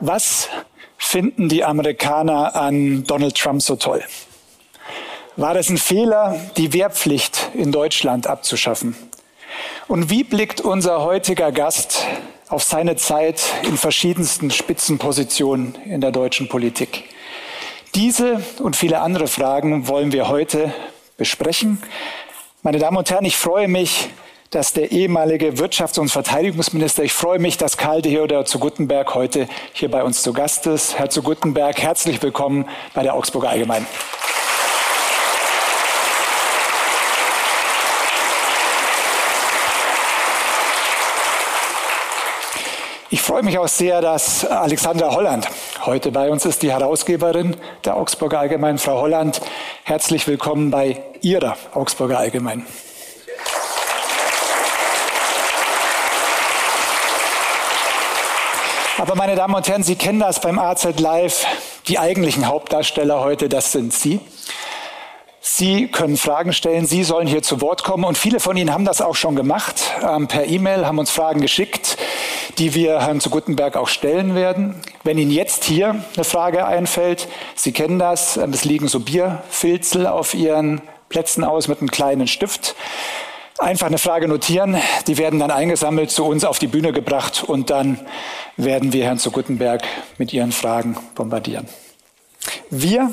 Was finden die Amerikaner an Donald Trump so toll? War es ein Fehler, die Wehrpflicht in Deutschland abzuschaffen? Und wie blickt unser heutiger Gast auf seine Zeit in verschiedensten Spitzenpositionen in der deutschen Politik? Diese und viele andere Fragen wollen wir heute besprechen. Meine Damen und Herren, ich freue mich, dass der ehemalige Wirtschafts- und Verteidigungsminister, ich freue mich, dass Karl Theodor zu Guttenberg heute hier bei uns zu Gast ist. Herr zu Guttenberg, herzlich willkommen bei der Augsburger Allgemeinen. Ich freue mich auch sehr, dass Alexandra Holland heute bei uns ist, die Herausgeberin der Augsburger Allgemeinen. Frau Holland, herzlich willkommen bei Ihrer Augsburger Allgemeinen. Aber meine Damen und Herren, Sie kennen das beim AZ Live. Die eigentlichen Hauptdarsteller heute, das sind Sie. Sie können Fragen stellen, Sie sollen hier zu Wort kommen und viele von Ihnen haben das auch schon gemacht ähm, per E-Mail, haben uns Fragen geschickt die wir Herrn zu Guttenberg auch stellen werden. Wenn Ihnen jetzt hier eine Frage einfällt, Sie kennen das, es liegen so Bierfilzel auf Ihren Plätzen aus mit einem kleinen Stift. Einfach eine Frage notieren, die werden dann eingesammelt zu uns auf die Bühne gebracht und dann werden wir Herrn zu Guttenberg mit Ihren Fragen bombardieren. Wir,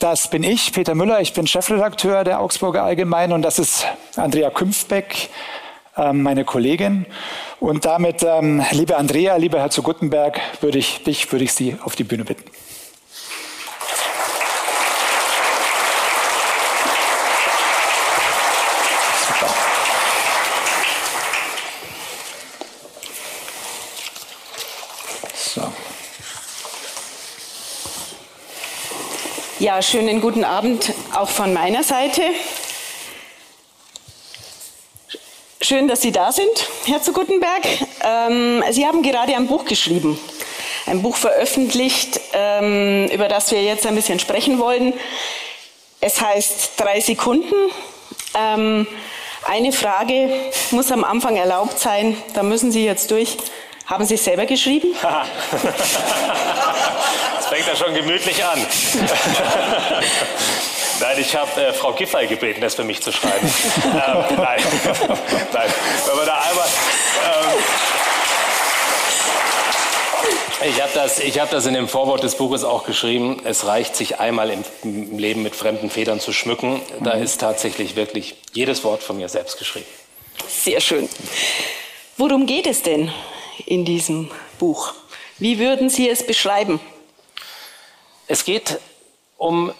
das bin ich, Peter Müller, ich bin Chefredakteur der Augsburger Allgemeinen und das ist Andrea Künfbeck, ähm, meine Kollegin. Und damit, ähm, liebe Andrea, lieber Herr zu Guttenberg, würde ich dich, würde ich Sie auf die Bühne bitten. Ja, schönen guten Abend auch von meiner Seite. Schön, dass Sie da sind, Herr zu Guttenberg. Ähm, Sie haben gerade ein Buch geschrieben, ein Buch veröffentlicht, ähm, über das wir jetzt ein bisschen sprechen wollen. Es heißt drei Sekunden. Ähm, eine Frage muss am Anfang erlaubt sein, da müssen Sie jetzt durch. Haben Sie es selber geschrieben? Das fängt ja schon gemütlich an. Nein, ich habe äh, Frau Giffey gebeten, das für mich zu schreiben. ähm, nein. nein, wenn man da einmal. Ähm, ich habe das, hab das in dem Vorwort des Buches auch geschrieben. Es reicht, sich einmal im Leben mit fremden Federn zu schmücken. Da mhm. ist tatsächlich wirklich jedes Wort von mir selbst geschrieben. Sehr schön. Worum geht es denn in diesem Buch? Wie würden Sie es beschreiben? Es geht um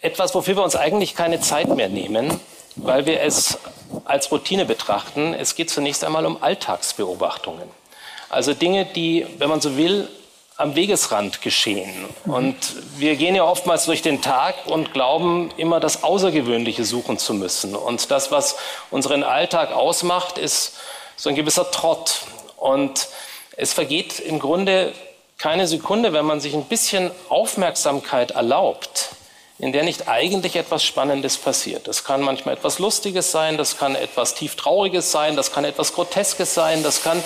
etwas, wofür wir uns eigentlich keine Zeit mehr nehmen, weil wir es als Routine betrachten. Es geht zunächst einmal um Alltagsbeobachtungen. Also Dinge, die, wenn man so will, am Wegesrand geschehen. Und wir gehen ja oftmals durch den Tag und glauben immer das Außergewöhnliche suchen zu müssen. Und das, was unseren Alltag ausmacht, ist so ein gewisser Trott. Und es vergeht im Grunde keine Sekunde, wenn man sich ein bisschen Aufmerksamkeit erlaubt, in der nicht eigentlich etwas Spannendes passiert. Das kann manchmal etwas Lustiges sein, das kann etwas tieftrauriges sein, das kann etwas Groteskes sein, das kann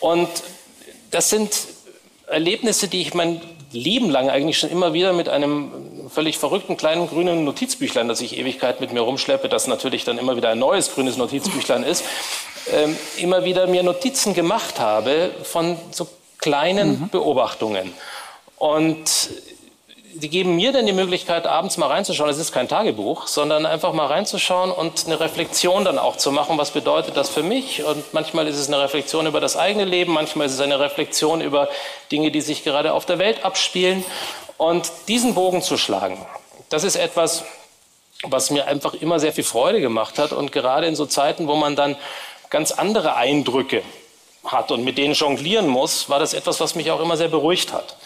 und das sind Erlebnisse, die ich mein Leben lang eigentlich schon immer wieder mit einem völlig verrückten kleinen grünen Notizbüchlein, das ich Ewigkeit mit mir rumschleppe, das natürlich dann immer wieder ein neues grünes Notizbüchlein ist, ähm, immer wieder mir Notizen gemacht habe von so kleinen mhm. Beobachtungen. Und die geben mir dann die Möglichkeit, abends mal reinzuschauen. Es ist kein Tagebuch, sondern einfach mal reinzuschauen und eine Reflexion dann auch zu machen. Was bedeutet das für mich? Und manchmal ist es eine Reflexion über das eigene Leben, manchmal ist es eine Reflexion über Dinge, die sich gerade auf der Welt abspielen. Und diesen Bogen zu schlagen, das ist etwas, was mir einfach immer sehr viel Freude gemacht hat. Und gerade in so Zeiten, wo man dann ganz andere Eindrücke hat und mit denen jonglieren muss, war das etwas, was mich auch immer sehr beruhigt hat.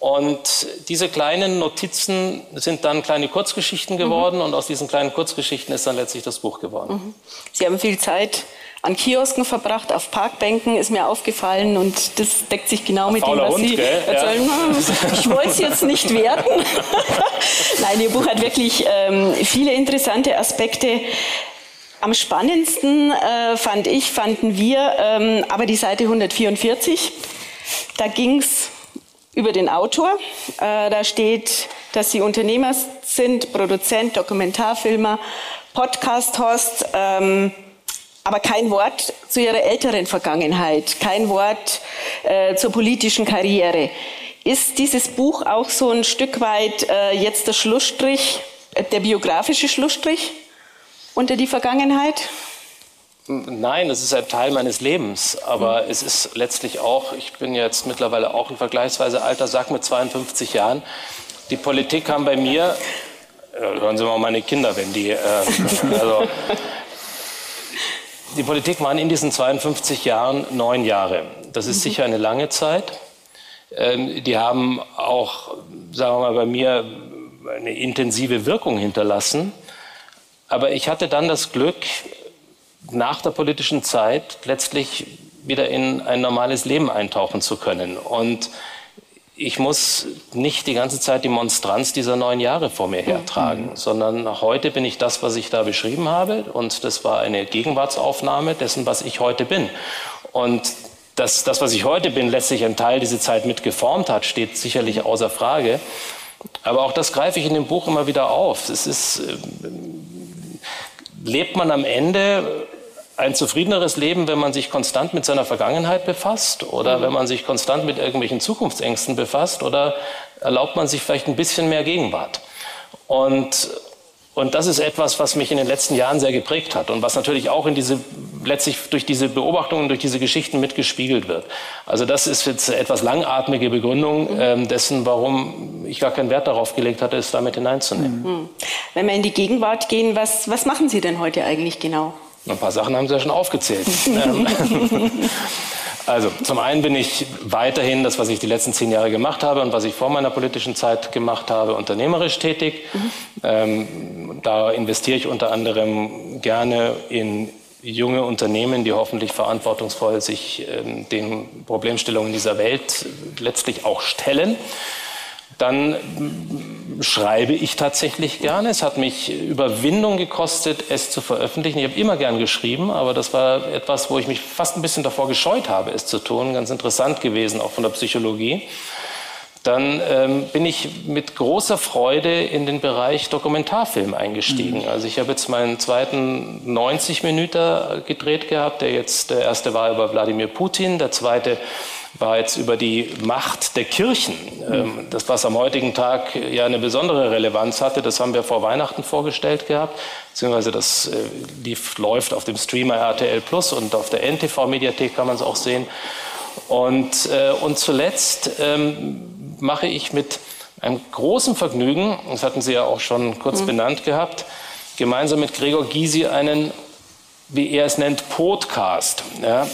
Und diese kleinen Notizen sind dann kleine Kurzgeschichten geworden mhm. und aus diesen kleinen Kurzgeschichten ist dann letztlich das Buch geworden. Mhm. Sie haben viel Zeit an Kiosken verbracht, auf Parkbänken ist mir aufgefallen und das deckt sich genau Ein mit dem, was Hund, Sie gell? erzählen. Ja. Ich wollte es jetzt nicht werten. Nein, Ihr Buch hat wirklich ähm, viele interessante Aspekte. Am spannendsten äh, fand ich, fanden wir ähm, aber die Seite 144. Da ging es über den Autor. Äh, da steht, dass Sie Unternehmer sind, Produzent, Dokumentarfilmer, Podcast-Host, ähm, aber kein Wort zu Ihrer älteren Vergangenheit, kein Wort äh, zur politischen Karriere. Ist dieses Buch auch so ein Stück weit äh, jetzt der Schlussstrich, äh, der biografische Schlussstrich unter die Vergangenheit? Nein, es ist ein Teil meines Lebens, aber mhm. es ist letztlich auch, ich bin jetzt mittlerweile auch ein vergleichsweise alter Sack mit 52 Jahren. Die Politik kam bei mir, äh, hören Sie mal meine Kinder, wenn die, äh, also, die Politik waren in diesen 52 Jahren neun Jahre. Das ist mhm. sicher eine lange Zeit. Ähm, die haben auch, sagen wir mal, bei mir eine intensive Wirkung hinterlassen. Aber ich hatte dann das Glück, nach der politischen Zeit letztlich wieder in ein normales Leben eintauchen zu können. Und ich muss nicht die ganze Zeit die Monstranz dieser neun Jahre vor mir hertragen, mhm. sondern heute bin ich das, was ich da beschrieben habe. Und das war eine Gegenwartsaufnahme dessen, was ich heute bin. Und dass das, was ich heute bin, letztlich ein Teil diese Zeit mit geformt hat, steht sicherlich außer Frage. Aber auch das greife ich in dem Buch immer wieder auf. Es ist, äh, lebt man am Ende ein zufriedeneres Leben, wenn man sich konstant mit seiner Vergangenheit befasst oder mhm. wenn man sich konstant mit irgendwelchen Zukunftsängsten befasst oder erlaubt man sich vielleicht ein bisschen mehr Gegenwart? Und und das ist etwas, was mich in den letzten Jahren sehr geprägt hat und was natürlich auch in diese, letztlich durch diese Beobachtungen, durch diese Geschichten mitgespiegelt wird. Also das ist jetzt eine etwas langatmige Begründung äh, dessen, warum ich gar keinen Wert darauf gelegt hatte, es damit hineinzunehmen. Mhm. Wenn wir in die Gegenwart gehen, was, was machen Sie denn heute eigentlich genau? Ein paar Sachen haben Sie ja schon aufgezählt. Also zum einen bin ich weiterhin das, was ich die letzten zehn Jahre gemacht habe und was ich vor meiner politischen Zeit gemacht habe, unternehmerisch tätig. Mhm. Ähm, da investiere ich unter anderem gerne in junge Unternehmen, die hoffentlich verantwortungsvoll sich ähm, den Problemstellungen dieser Welt letztlich auch stellen. Dann schreibe ich tatsächlich gerne. Es hat mich Überwindung gekostet, es zu veröffentlichen. Ich habe immer gern geschrieben, aber das war etwas, wo ich mich fast ein bisschen davor gescheut habe, es zu tun. Ganz interessant gewesen, auch von der Psychologie. Dann ähm, bin ich mit großer Freude in den Bereich Dokumentarfilm eingestiegen. Mhm. Also ich habe jetzt meinen zweiten 90 Minuten gedreht gehabt. Der jetzt der erste war über Wladimir Putin, der zweite war jetzt über die Macht der Kirchen. Ähm, das, was am heutigen Tag ja eine besondere Relevanz hatte, das haben wir vor Weihnachten vorgestellt gehabt, beziehungsweise das äh, lief, läuft auf dem Streamer RTL Plus und auf der NTV-Mediathek kann man es auch sehen. Und, äh, und zuletzt ähm, mache ich mit einem großen Vergnügen, das hatten Sie ja auch schon kurz mhm. benannt gehabt, gemeinsam mit Gregor Gysi einen wie er es nennt, Podcast. Ja.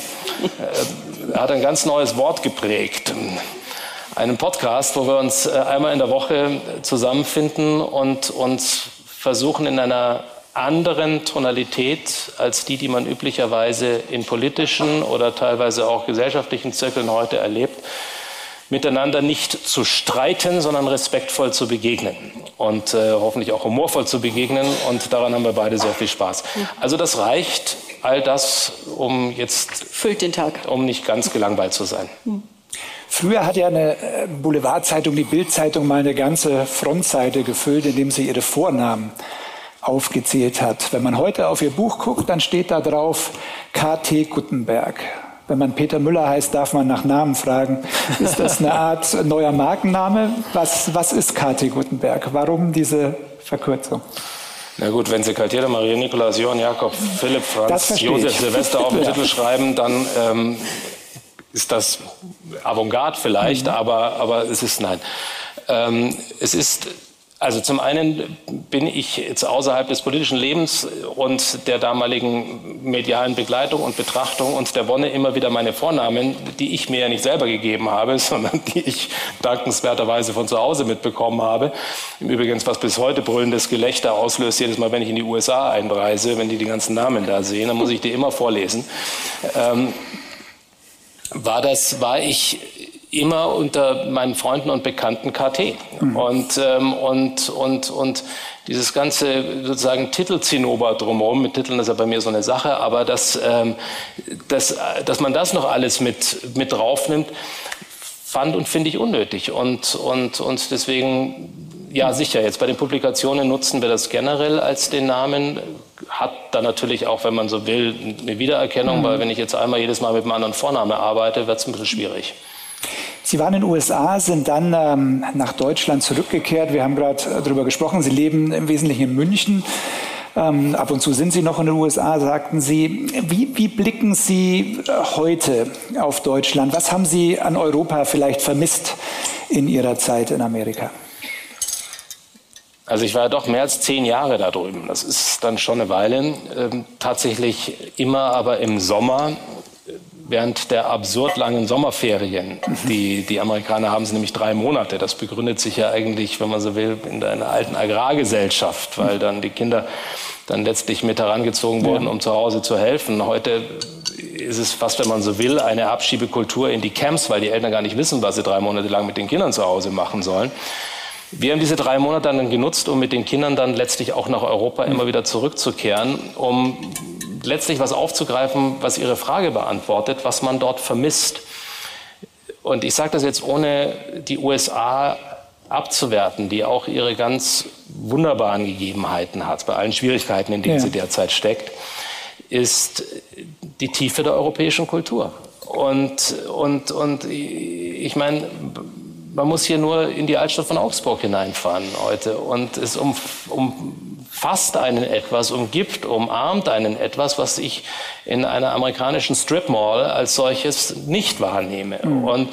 Er hat ein ganz neues Wort geprägt. Einen Podcast, wo wir uns äh, einmal in der Woche zusammenfinden und uns versuchen in einer anderen Tonalität als die, die man üblicherweise in politischen oder teilweise auch gesellschaftlichen Zirkeln heute erlebt, miteinander nicht zu streiten, sondern respektvoll zu begegnen und äh, hoffentlich auch humorvoll zu begegnen. Und daran haben wir beide sehr viel Spaß. Also das reicht, all das, um jetzt füllt den Tag, um nicht ganz gelangweilt zu sein. Früher hat ja eine äh, Boulevardzeitung, die Bildzeitung, mal eine ganze Frontseite gefüllt, indem sie ihre Vornamen aufgezählt hat. Wenn man heute auf ihr Buch guckt, dann steht da drauf KT Guttenberg. Wenn man Peter Müller heißt, darf man nach Namen fragen. Ist das eine Art neuer Markenname? Was, was ist KT Gutenberg? Warum diese Verkürzung? Na gut, wenn Sie Kaltiere, Maria Nikolaus, Johann Jakob, Philipp, Franz, Josef, Silvester auf den ja. Titel schreiben, dann ähm, ist das Avantgarde vielleicht, mhm. aber, aber es ist nein. Ähm, es ist also zum einen bin ich jetzt außerhalb des politischen Lebens und der damaligen medialen Begleitung und Betrachtung und der Wonne immer wieder meine Vornamen, die ich mir ja nicht selber gegeben habe, sondern die ich dankenswerterweise von zu Hause mitbekommen habe. Im Übrigen, was bis heute brüllendes Gelächter auslöst, jedes Mal, wenn ich in die USA einreise, wenn die die ganzen Namen da sehen, dann muss ich die immer vorlesen. Ähm, war das, war ich immer unter meinen Freunden und Bekannten KT. Mhm. Und, ähm, und, und, und dieses ganze sozusagen Titelzinnober drumherum, mit Titeln ist ja bei mir so eine Sache, aber dass, ähm, dass, dass man das noch alles mit, mit draufnimmt, fand und finde ich unnötig. Und, und, und deswegen, ja sicher, jetzt bei den Publikationen nutzen wir das generell als den Namen, hat dann natürlich auch, wenn man so will, eine Wiedererkennung, mhm. weil wenn ich jetzt einmal jedes Mal mit einem anderen Vorname arbeite, wird es ein bisschen schwierig. Sie waren in den USA, sind dann ähm, nach Deutschland zurückgekehrt. Wir haben gerade darüber gesprochen. Sie leben im Wesentlichen in München. Ähm, ab und zu sind Sie noch in den USA, sagten Sie. Wie, wie blicken Sie heute auf Deutschland? Was haben Sie an Europa vielleicht vermisst in Ihrer Zeit in Amerika? Also ich war doch mehr als zehn Jahre da drüben. Das ist dann schon eine Weile. Ähm, tatsächlich immer aber im Sommer während der absurd langen Sommerferien. Die, die Amerikaner haben sie nämlich drei Monate. Das begründet sich ja eigentlich, wenn man so will, in einer alten Agrargesellschaft, weil dann die Kinder dann letztlich mit herangezogen wurden, um zu Hause zu helfen. Heute ist es fast, wenn man so will, eine Abschiebekultur in die Camps, weil die Eltern gar nicht wissen, was sie drei Monate lang mit den Kindern zu Hause machen sollen. Wir haben diese drei Monate dann genutzt, um mit den Kindern dann letztlich auch nach Europa immer wieder zurückzukehren, um letztlich was aufzugreifen, was Ihre Frage beantwortet, was man dort vermisst. Und ich sage das jetzt ohne die USA abzuwerten, die auch ihre ganz wunderbaren Gegebenheiten hat, bei allen Schwierigkeiten, in denen ja. sie derzeit steckt, ist die Tiefe der europäischen Kultur. Und, und, und ich meine, man muss hier nur in die Altstadt von Augsburg hineinfahren heute und es um, um fasst einen etwas, umgibt, umarmt einen etwas, was ich in einer amerikanischen Strip Mall als solches nicht wahrnehme. Mhm. Und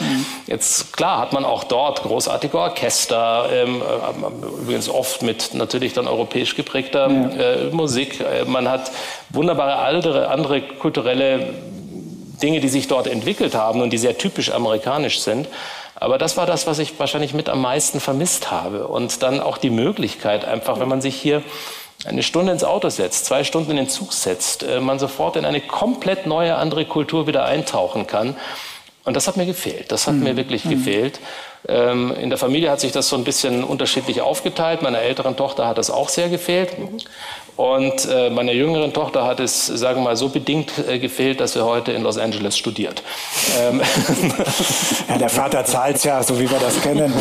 jetzt, klar, hat man auch dort großartige Orchester, ähm, äh, übrigens oft mit natürlich dann europäisch geprägter äh, Musik. Äh, man hat wunderbare andere, andere kulturelle Dinge, die sich dort entwickelt haben und die sehr typisch amerikanisch sind. Aber das war das, was ich wahrscheinlich mit am meisten vermisst habe. Und dann auch die Möglichkeit, einfach, wenn man sich hier eine Stunde ins Auto setzt, zwei Stunden in den Zug setzt, äh, man sofort in eine komplett neue, andere Kultur wieder eintauchen kann. Und das hat mir gefehlt. Das hat mhm. mir wirklich mhm. gefehlt. Ähm, in der Familie hat sich das so ein bisschen unterschiedlich aufgeteilt. Meiner älteren Tochter hat das auch sehr gefehlt. Und äh, meiner jüngeren Tochter hat es, sagen wir mal, so bedingt äh, gefehlt, dass sie heute in Los Angeles studiert. Ähm. Ja, der Vater zahlt ja, so wie wir das kennen.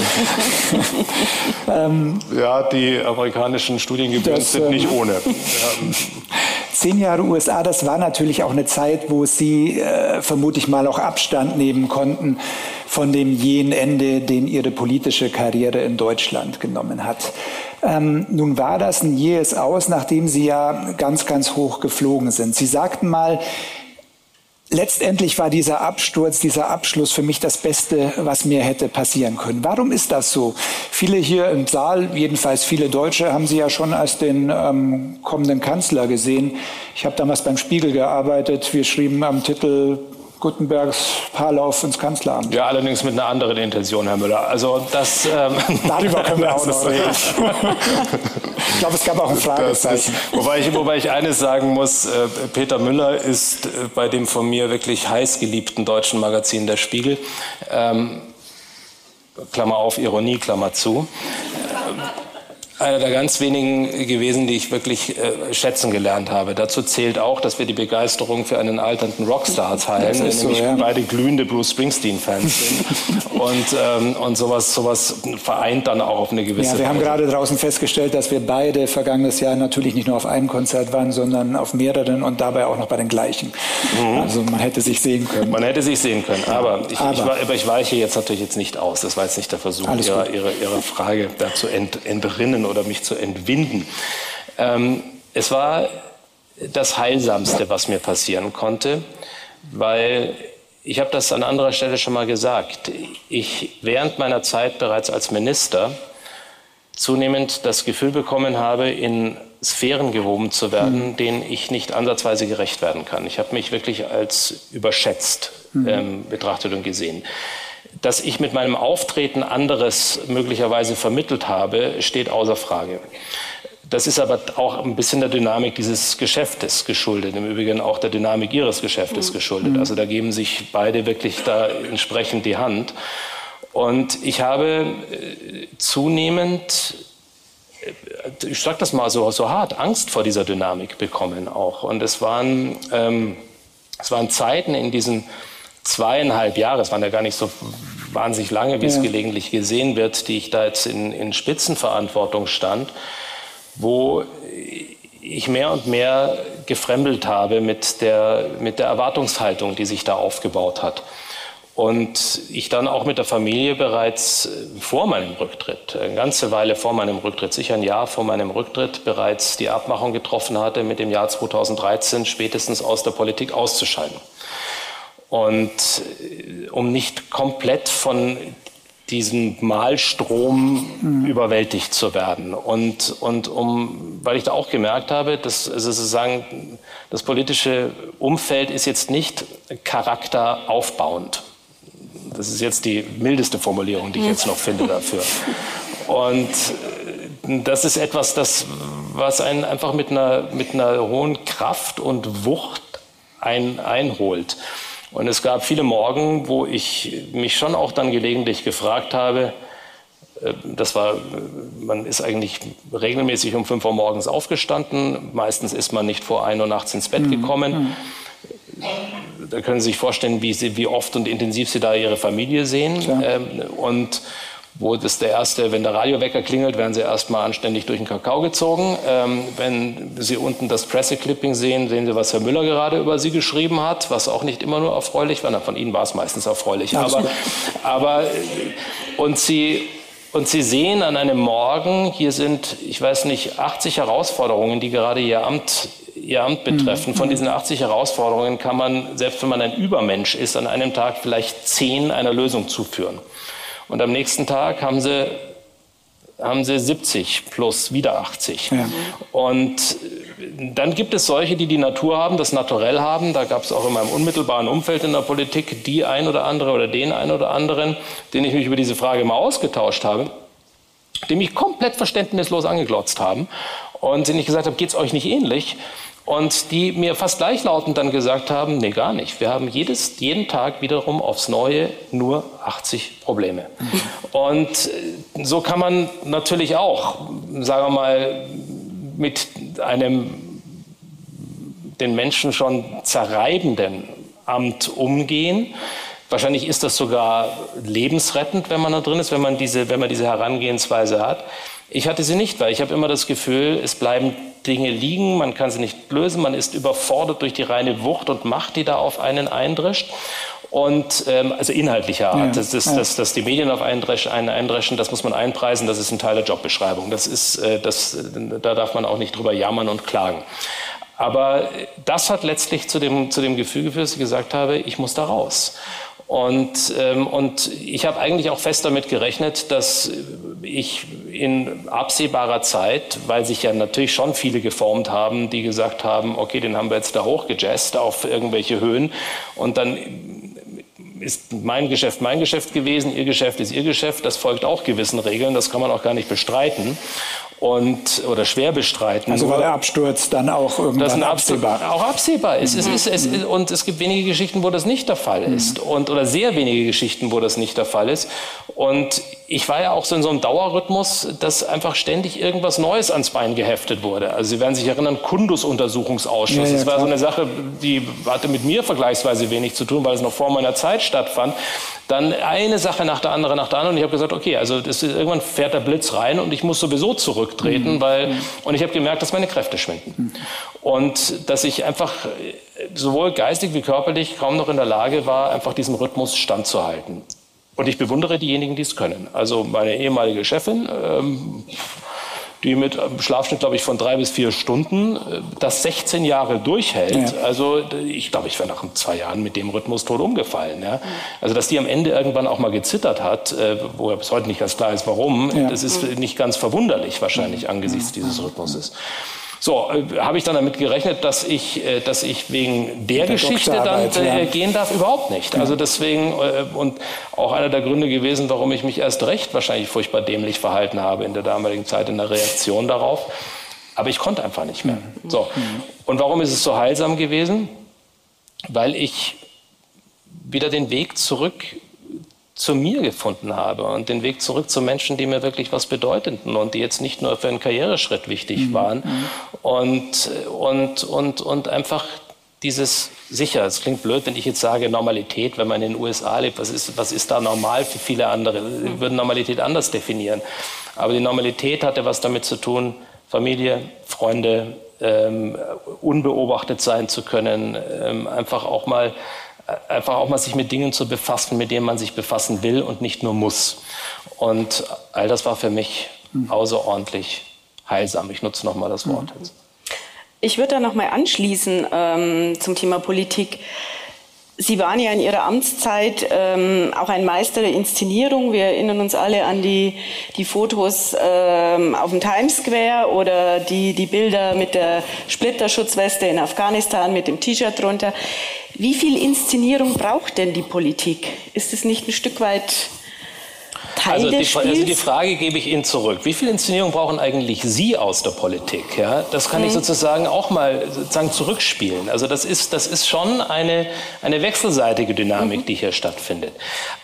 ähm, ja, die amerikanischen Studiengebühren das, sind nicht ähm, ohne. Zehn Jahre USA, das war natürlich auch eine Zeit, wo Sie äh, vermutlich mal auch Abstand nehmen konnten von dem jähen Ende, den Ihre politische Karriere in Deutschland genommen hat. Ähm, nun war das ein jähes Aus, nachdem Sie ja ganz, ganz hoch geflogen sind. Sie sagten mal, letztendlich war dieser Absturz, dieser Abschluss für mich das Beste, was mir hätte passieren können. Warum ist das so? Viele hier im Saal, jedenfalls viele Deutsche, haben Sie ja schon als den ähm, kommenden Kanzler gesehen. Ich habe damals beim Spiegel gearbeitet. Wir schrieben am Titel Gutenbergs Paarlauf ins Kanzleramt. Ja, allerdings mit einer anderen Intention, Herr Müller. Also das, ähm, Darüber können wir auch noch reden. ich glaube, es gab auch ein Fragezeichen. Ist, wobei, ich, wobei ich eines sagen muss, äh, Peter Müller ist äh, bei dem von mir wirklich heiß geliebten deutschen Magazin Der Spiegel, ähm, Klammer auf, Ironie, Klammer zu, einer der ganz wenigen gewesen, die ich wirklich äh, schätzen gelernt habe. Dazu zählt auch, dass wir die Begeisterung für einen alternden Rockstar teilen, nämlich so, ja. beide glühende Bruce Springsteen-Fans sind. und, ähm, und sowas, sowas vereint dann auch auf eine gewisse Ja, wir Weise. haben gerade draußen festgestellt, dass wir beide vergangenes Jahr natürlich nicht nur auf einem Konzert waren, sondern auf mehreren und dabei auch noch bei den gleichen. Mhm. Also man hätte sich sehen können. Man hätte sich sehen können. Aber ich, aber. ich, aber ich weiche jetzt natürlich jetzt nicht aus. Das war jetzt nicht der Versuch, ihre, ihre, ihre, Frage dazu ent, entrinnen oder mich zu entwinden. Ähm, es war das Heilsamste, was mir passieren konnte, weil ich habe das an anderer Stelle schon mal gesagt. Ich während meiner Zeit bereits als Minister zunehmend das Gefühl bekommen habe, in Sphären gehoben zu werden, mhm. denen ich nicht ansatzweise gerecht werden kann. Ich habe mich wirklich als überschätzt mhm. ähm, betrachtet und gesehen. Dass ich mit meinem Auftreten anderes möglicherweise vermittelt habe, steht außer Frage. Das ist aber auch ein bisschen der Dynamik dieses Geschäftes geschuldet, im Übrigen auch der Dynamik ihres Geschäftes mhm. geschuldet. Also da geben sich beide wirklich da entsprechend die Hand. Und ich habe äh, zunehmend, äh, ich sage das mal so, so hart, Angst vor dieser Dynamik bekommen auch. Und es waren, ähm, es waren Zeiten in diesen zweieinhalb Jahren, es waren ja gar nicht so wahnsinnig lange, wie ja. es gelegentlich gesehen wird, die ich da jetzt in, in Spitzenverantwortung stand, wo ich mehr und mehr gefremdelt habe mit der, mit der Erwartungshaltung, die sich da aufgebaut hat. Und ich dann auch mit der Familie bereits vor meinem Rücktritt, eine ganze Weile vor meinem Rücktritt, sicher ein Jahr vor meinem Rücktritt, bereits die Abmachung getroffen hatte, mit dem Jahr 2013 spätestens aus der Politik auszuscheiden. Und äh, um nicht komplett von diesem Malstrom mhm. überwältigt zu werden. Und, und um, weil ich da auch gemerkt habe, dass also sozusagen das politische Umfeld ist jetzt nicht charakteraufbauend. Das ist jetzt die mildeste Formulierung, die ich jetzt noch finde dafür. Und äh, das ist etwas, das, was einen einfach mit einer, mit einer hohen Kraft und Wucht ein, einholt. Und es gab viele Morgen, wo ich mich schon auch dann gelegentlich gefragt habe, äh, das war, man ist eigentlich regelmäßig um 5 Uhr morgens aufgestanden. Meistens ist man nicht vor 1 Uhr nachts ins Bett mhm. gekommen. Da können Sie sich vorstellen, wie, sie, wie oft und intensiv Sie da Ihre Familie sehen. Ja. Ähm, und wo das der erste, wenn der Radiowecker klingelt, werden sie erstmal anständig durch den Kakao gezogen. Ähm, wenn Sie unten das Presseclipping sehen, sehen Sie, was Herr Müller gerade über Sie geschrieben hat, was auch nicht immer nur erfreulich war. Na, von Ihnen war es meistens erfreulich. Aber, aber und Sie und Sie sehen an einem Morgen, hier sind, ich weiß nicht, 80 Herausforderungen, die gerade Ihr Amt, Ihr Amt betreffen. Von diesen 80 Herausforderungen kann man, selbst wenn man ein Übermensch ist, an einem Tag vielleicht zehn einer Lösung zuführen. Und am nächsten Tag haben sie, haben sie 70 plus wieder 80. Ja. Und dann gibt es solche, die die Natur haben, das Naturell haben. Da gab es auch in meinem unmittelbaren Umfeld in der Politik die ein oder andere oder den ein oder anderen, den ich mich über diese Frage mal ausgetauscht habe, die mich komplett verständnislos angeglotzt haben und denen ich gesagt habe, geht es euch nicht ähnlich? Und die mir fast gleichlautend dann gesagt haben, nee, gar nicht. Wir haben jedes, jeden Tag wiederum aufs Neue nur 80 Probleme. Und äh, so kann man natürlich auch, sagen wir mal, mit einem den Menschen schon zerreibenden Amt umgehen. Wahrscheinlich ist das sogar lebensrettend, wenn man da drin ist, wenn man diese, wenn man diese Herangehensweise hat. Ich hatte sie nicht, weil ich habe immer das Gefühl, es bleiben Dinge liegen, man kann sie nicht lösen, man ist überfordert durch die reine Wucht und Macht, die da auf einen eindrischt. Und ähm, also inhaltlicher Art, ja, das, ja. das, dass die Medien auf einen, einen eindreschen, das muss man einpreisen, das ist ein Teil der Jobbeschreibung. Das ist, äh, das, da darf man auch nicht drüber jammern und klagen. Aber das hat letztlich zu dem, zu dem Gefühl geführt, dass ich gesagt habe, ich muss da raus. Und, ähm, und ich habe eigentlich auch fest damit gerechnet, dass ich in absehbarer Zeit, weil sich ja natürlich schon viele geformt haben, die gesagt haben, okay, den haben wir jetzt da hochgejazzt auf irgendwelche Höhen. Und dann ist mein Geschäft mein Geschäft gewesen, Ihr Geschäft ist Ihr Geschäft, das folgt auch gewissen Regeln, das kann man auch gar nicht bestreiten und oder schwer bestreiten. Also war der Absturz dann auch irgendwann absehbar? Auch absehbar ist. Mhm. Es ist, es ist. Und es gibt wenige Geschichten, wo das nicht der Fall mhm. ist. Und, oder sehr wenige Geschichten, wo das nicht der Fall ist. Und ich war ja auch so in so einem Dauerrhythmus, dass einfach ständig irgendwas Neues ans Bein geheftet wurde. Also Sie werden sich erinnern, Kundus-Untersuchungsausschuss. Ja, ja, das war klar. so eine Sache, die hatte mit mir vergleichsweise wenig zu tun, weil es noch vor meiner Zeit stattfand. Dann eine Sache nach der anderen, nach der anderen. Und ich habe gesagt, okay, also das ist, irgendwann fährt der Blitz rein und ich muss sowieso zurücktreten, mhm. weil, und ich habe gemerkt, dass meine Kräfte schwinden. Mhm. Und dass ich einfach sowohl geistig wie körperlich kaum noch in der Lage war, einfach diesem Rhythmus standzuhalten. Und ich bewundere diejenigen, die es können. Also meine ehemalige Chefin, ähm, die mit einem Schlafschnitt, glaube ich, von drei bis vier Stunden äh, das 16 Jahre durchhält. Ja. Also ich glaube, ich wäre nach zwei Jahren mit dem Rhythmus tot umgefallen. Ja? Also dass die am Ende irgendwann auch mal gezittert hat, äh, wo ja bis heute nicht ganz klar ist, warum, ja. das ist nicht ganz verwunderlich wahrscheinlich angesichts dieses Rhythmuses. So, äh, habe ich dann damit gerechnet, dass ich, äh, dass ich wegen der, der Geschichte dann äh, ja. gehen darf? Überhaupt nicht. Also deswegen, äh, und auch einer der Gründe gewesen, warum ich mich erst recht wahrscheinlich furchtbar dämlich verhalten habe in der damaligen Zeit in der Reaktion darauf, Aber ich konnte einfach nicht mehr. So. Und warum ist es so heilsam gewesen? Weil ich wieder den Weg zurück zu mir gefunden habe und den Weg zurück zu Menschen, die mir wirklich was bedeuteten und die jetzt nicht nur für einen Karriereschritt wichtig mhm. waren und, und, und, und einfach dieses sicher, es klingt blöd, wenn ich jetzt sage Normalität, wenn man in den USA lebt, was ist, was ist da normal für viele andere? Wir würden Normalität anders definieren. Aber die Normalität hatte was damit zu tun, Familie, Freunde, ähm, unbeobachtet sein zu können, ähm, einfach auch mal einfach auch mal sich mit Dingen zu befassen, mit denen man sich befassen will und nicht nur muss. Und all das war für mich außerordentlich heilsam. Ich nutze nochmal das Wort jetzt. Ich würde da nochmal anschließen ähm, zum Thema Politik. Sie waren ja in Ihrer Amtszeit ähm, auch ein Meister der Inszenierung. Wir erinnern uns alle an die, die Fotos ähm, auf dem Times Square oder die, die Bilder mit der Splitterschutzweste in Afghanistan mit dem T-Shirt drunter. Wie viel Inszenierung braucht denn die Politik? Ist es nicht ein Stück weit Teil also des die, Spiels? Also die Frage gebe ich Ihnen zurück. Wie viel Inszenierung brauchen eigentlich Sie aus der Politik? Ja, das kann mhm. ich sozusagen auch mal sozusagen zurückspielen. Also das ist, das ist schon eine, eine wechselseitige Dynamik, mhm. die hier stattfindet.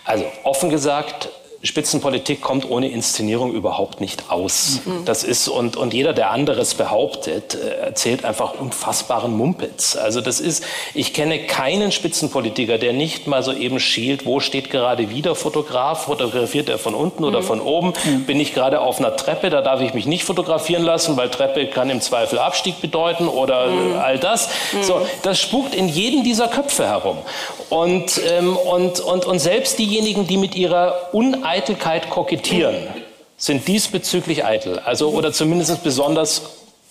Also offen gesagt, Spitzenpolitik kommt ohne Inszenierung überhaupt nicht aus. Mhm. Das ist, und, und jeder, der anderes behauptet, äh, erzählt einfach unfassbaren Mumpitz. Also das ist, ich kenne keinen Spitzenpolitiker, der nicht mal so eben schielt, wo steht gerade wieder Fotograf, fotografiert er von unten oder mhm. von oben, mhm. bin ich gerade auf einer Treppe, da darf ich mich nicht fotografieren lassen, weil Treppe kann im Zweifel Abstieg bedeuten oder mhm. all das. Mhm. So, das spukt in jedem dieser Köpfe herum. Und, ähm, und, und, und selbst diejenigen, die mit ihrer Uneigenness Eitelkeit kokettieren, sind diesbezüglich eitel. Also, oder zumindest besonders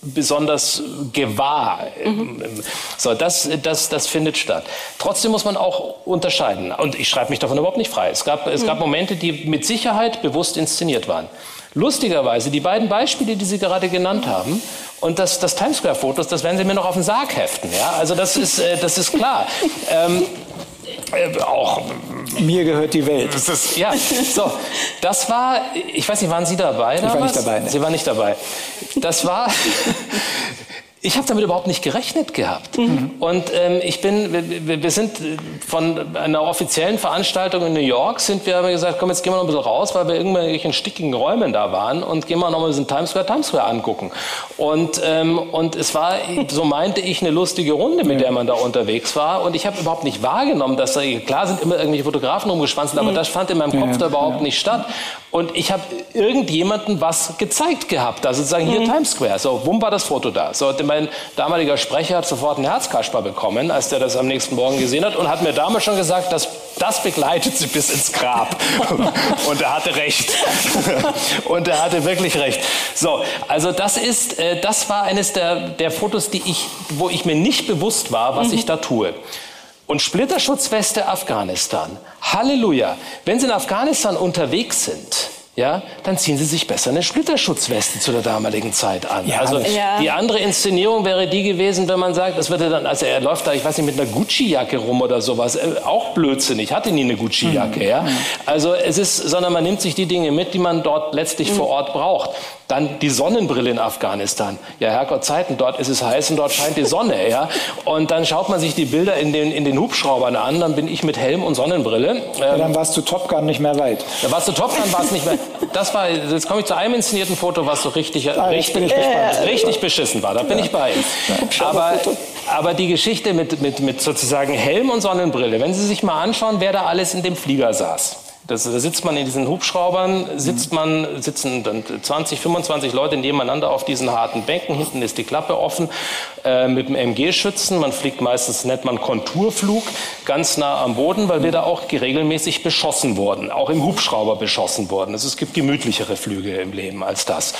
besonders gewahr. Mhm. So, das, das, das findet statt. Trotzdem muss man auch unterscheiden. Und ich schreibe mich davon überhaupt nicht frei. Es gab, es gab mhm. Momente, die mit Sicherheit bewusst inszeniert waren. Lustigerweise, die beiden Beispiele, die Sie gerade genannt haben, und das, das Times Square-Fotos, das werden Sie mir noch auf den Sarg heften. Ja? Also das ist, äh, das ist klar. ähm, äh, auch mir gehört die Welt. Das ist, ja, so, das war, ich weiß nicht, waren Sie dabei? Ich war nicht dabei. Ne? Sie waren nicht dabei. Das war, ich habe damit überhaupt nicht gerechnet gehabt. Mhm. Und ähm, ich bin, wir, wir, sind von einer offiziellen Veranstaltung in New York, sind wir haben gesagt, komm, jetzt gehen wir noch ein bisschen raus, weil wir in irgendwelchen stickigen Räumen da waren und gehen wir noch mal diesen Times Square, Times Square angucken. Und, ähm, und es war, so meinte ich, eine lustige Runde, mit der man da unterwegs war. Und ich habe überhaupt nicht wahrgenommen, dass da, klar sind immer irgendwelche Fotografen rumgeschwanzt, aber mhm. das fand in meinem Kopf ja, da überhaupt ja. nicht statt. Und ich habe irgendjemandem was gezeigt gehabt, also sozusagen hier mhm. Times Square. So, wumm war das Foto da. So, mein damaliger Sprecher hat sofort einen Herzkasper bekommen, als der das am nächsten Morgen gesehen hat und hat mir damals schon gesagt, dass das begleitet sie bis ins Grab. und er hatte recht. und er hatte wirklich recht. So, also das ist, äh, das war eines der, der Fotos, die ich, wo ich mir nicht bewusst war, was mhm. ich da tue. Und Splitterschutzweste Afghanistan. Halleluja. Wenn Sie in Afghanistan unterwegs sind, ja, dann ziehen Sie sich besser eine Splitterschutzweste zu der damaligen Zeit an. Ja, also ja. die andere Inszenierung wäre die gewesen, wenn man sagt, das würde dann, also er läuft da, ich weiß nicht, mit einer Gucci-Jacke rum oder sowas, äh, auch Blödsinn. Ich hatte nie eine Gucci-Jacke, mhm. ja. Also es ist, sondern man nimmt sich die Dinge mit, die man dort letztlich mhm. vor Ort braucht. Dann die Sonnenbrille in Afghanistan. Ja, Herrgott Zeiten, dort ist es heiß und dort scheint die Sonne, ja. Und dann schaut man sich die Bilder in den, in den Hubschraubern an, dann bin ich mit Helm und Sonnenbrille. Ja, dann warst du Top Gun nicht mehr weit. Da warst du Top Gun, warst nicht mehr. Das war, jetzt komme ich zu einem inszenierten Foto, was so richtig, ah, richtig, äh, richtig beschissen war. Da bin ja. ich bei. Aber, aber die Geschichte mit, mit, mit sozusagen Helm und Sonnenbrille, wenn Sie sich mal anschauen, wer da alles in dem Flieger saß. Das, da sitzt man in diesen Hubschraubern, sitzt man, sitzen dann 20, 25 Leute nebeneinander auf diesen harten Bänken. Hinten ist die Klappe offen äh, mit dem MG-Schützen. Man fliegt meistens, nennt man Konturflug, ganz nah am Boden, weil wir da auch regelmäßig beschossen wurden, auch im Hubschrauber beschossen wurden. Also es gibt gemütlichere Flüge im Leben als das.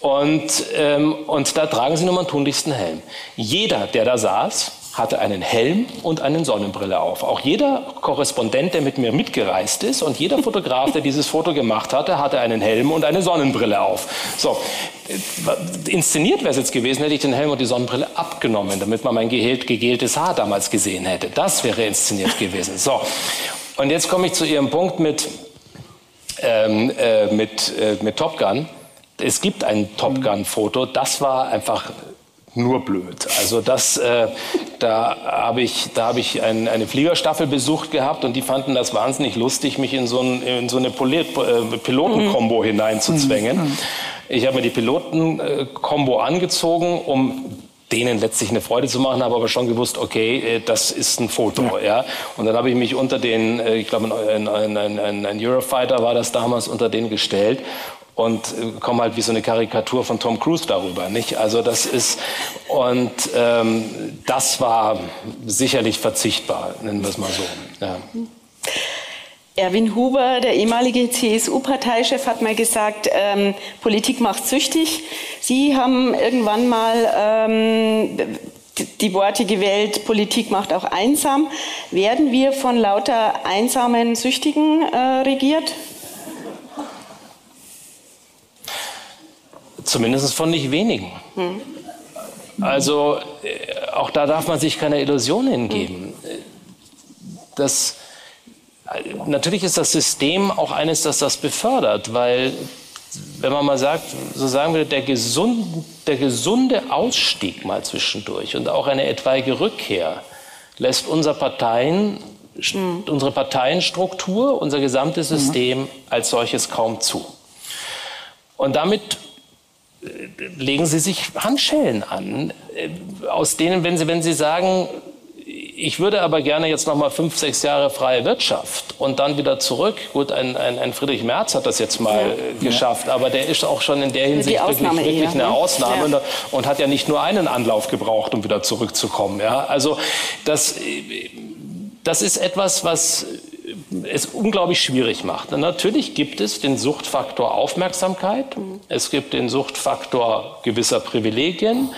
Und, ähm, und da tragen sie nun mal einen tunlichsten Helm. Jeder, der da saß, hatte einen Helm und eine Sonnenbrille auf. Auch jeder Korrespondent, der mit mir mitgereist ist und jeder Fotograf, der dieses Foto gemacht hatte, hatte einen Helm und eine Sonnenbrille auf. So, inszeniert wäre es jetzt gewesen, hätte ich den Helm und die Sonnenbrille abgenommen, damit man mein gegeltes Haar damals gesehen hätte. Das wäre inszeniert gewesen. So, und jetzt komme ich zu Ihrem Punkt mit, ähm, äh, mit, äh, mit Top Gun. es gibt ein Top Gun-Foto, das war einfach nur blöd. Also das, äh, da habe ich, da hab ich ein, eine Fliegerstaffel besucht gehabt und die fanden das wahnsinnig lustig, mich in so, ein, in so eine äh, Pilotenkombo mhm. hineinzuzwängen. Mhm. Ich habe mir die Pilotenkombo angezogen, um denen letztlich eine Freude zu machen, habe aber schon gewusst, okay, äh, das ist ein Foto. Ja. ja. Und dann habe ich mich unter den, äh, ich glaube, ein, ein, ein, ein Eurofighter war das damals, unter den gestellt und äh, komme halt wie so eine Karikatur von Tom Cruise darüber, nicht? Also das ist und ähm, das war sicherlich verzichtbar, nennen wir es mal so. Ja. Erwin Huber, der ehemalige CSU-Parteichef, hat mal gesagt, ähm, Politik macht süchtig. Sie haben irgendwann mal ähm, die Worte gewählt, Politik macht auch einsam. Werden wir von lauter einsamen Süchtigen äh, regiert? Zumindest von nicht wenigen. Hm. Also äh, auch da darf man sich keine Illusionen hingeben. Hm. Das, äh, natürlich ist das System auch eines, das das befördert, weil wenn man mal sagt, so sagen wir, der, gesund, der gesunde Ausstieg mal zwischendurch und auch eine etwaige Rückkehr lässt unser Parteien, mhm. unsere Parteienstruktur, unser gesamtes hm. System mhm. als solches kaum zu. Und damit legen Sie sich Handschellen an, äh, aus denen, wenn Sie, wenn Sie sagen, ich würde aber gerne jetzt noch mal fünf, sechs Jahre freie Wirtschaft und dann wieder zurück. Gut, ein, ein, ein Friedrich Merz hat das jetzt mal ja. geschafft, aber der ist auch schon in der Hinsicht wirklich, wirklich eher, eine ne? Ausnahme ja. und hat ja nicht nur einen Anlauf gebraucht, um wieder zurückzukommen. Ja? Also das, das ist etwas, was es unglaublich schwierig macht. Natürlich gibt es den Suchtfaktor Aufmerksamkeit, es gibt den Suchtfaktor gewisser Privilegien,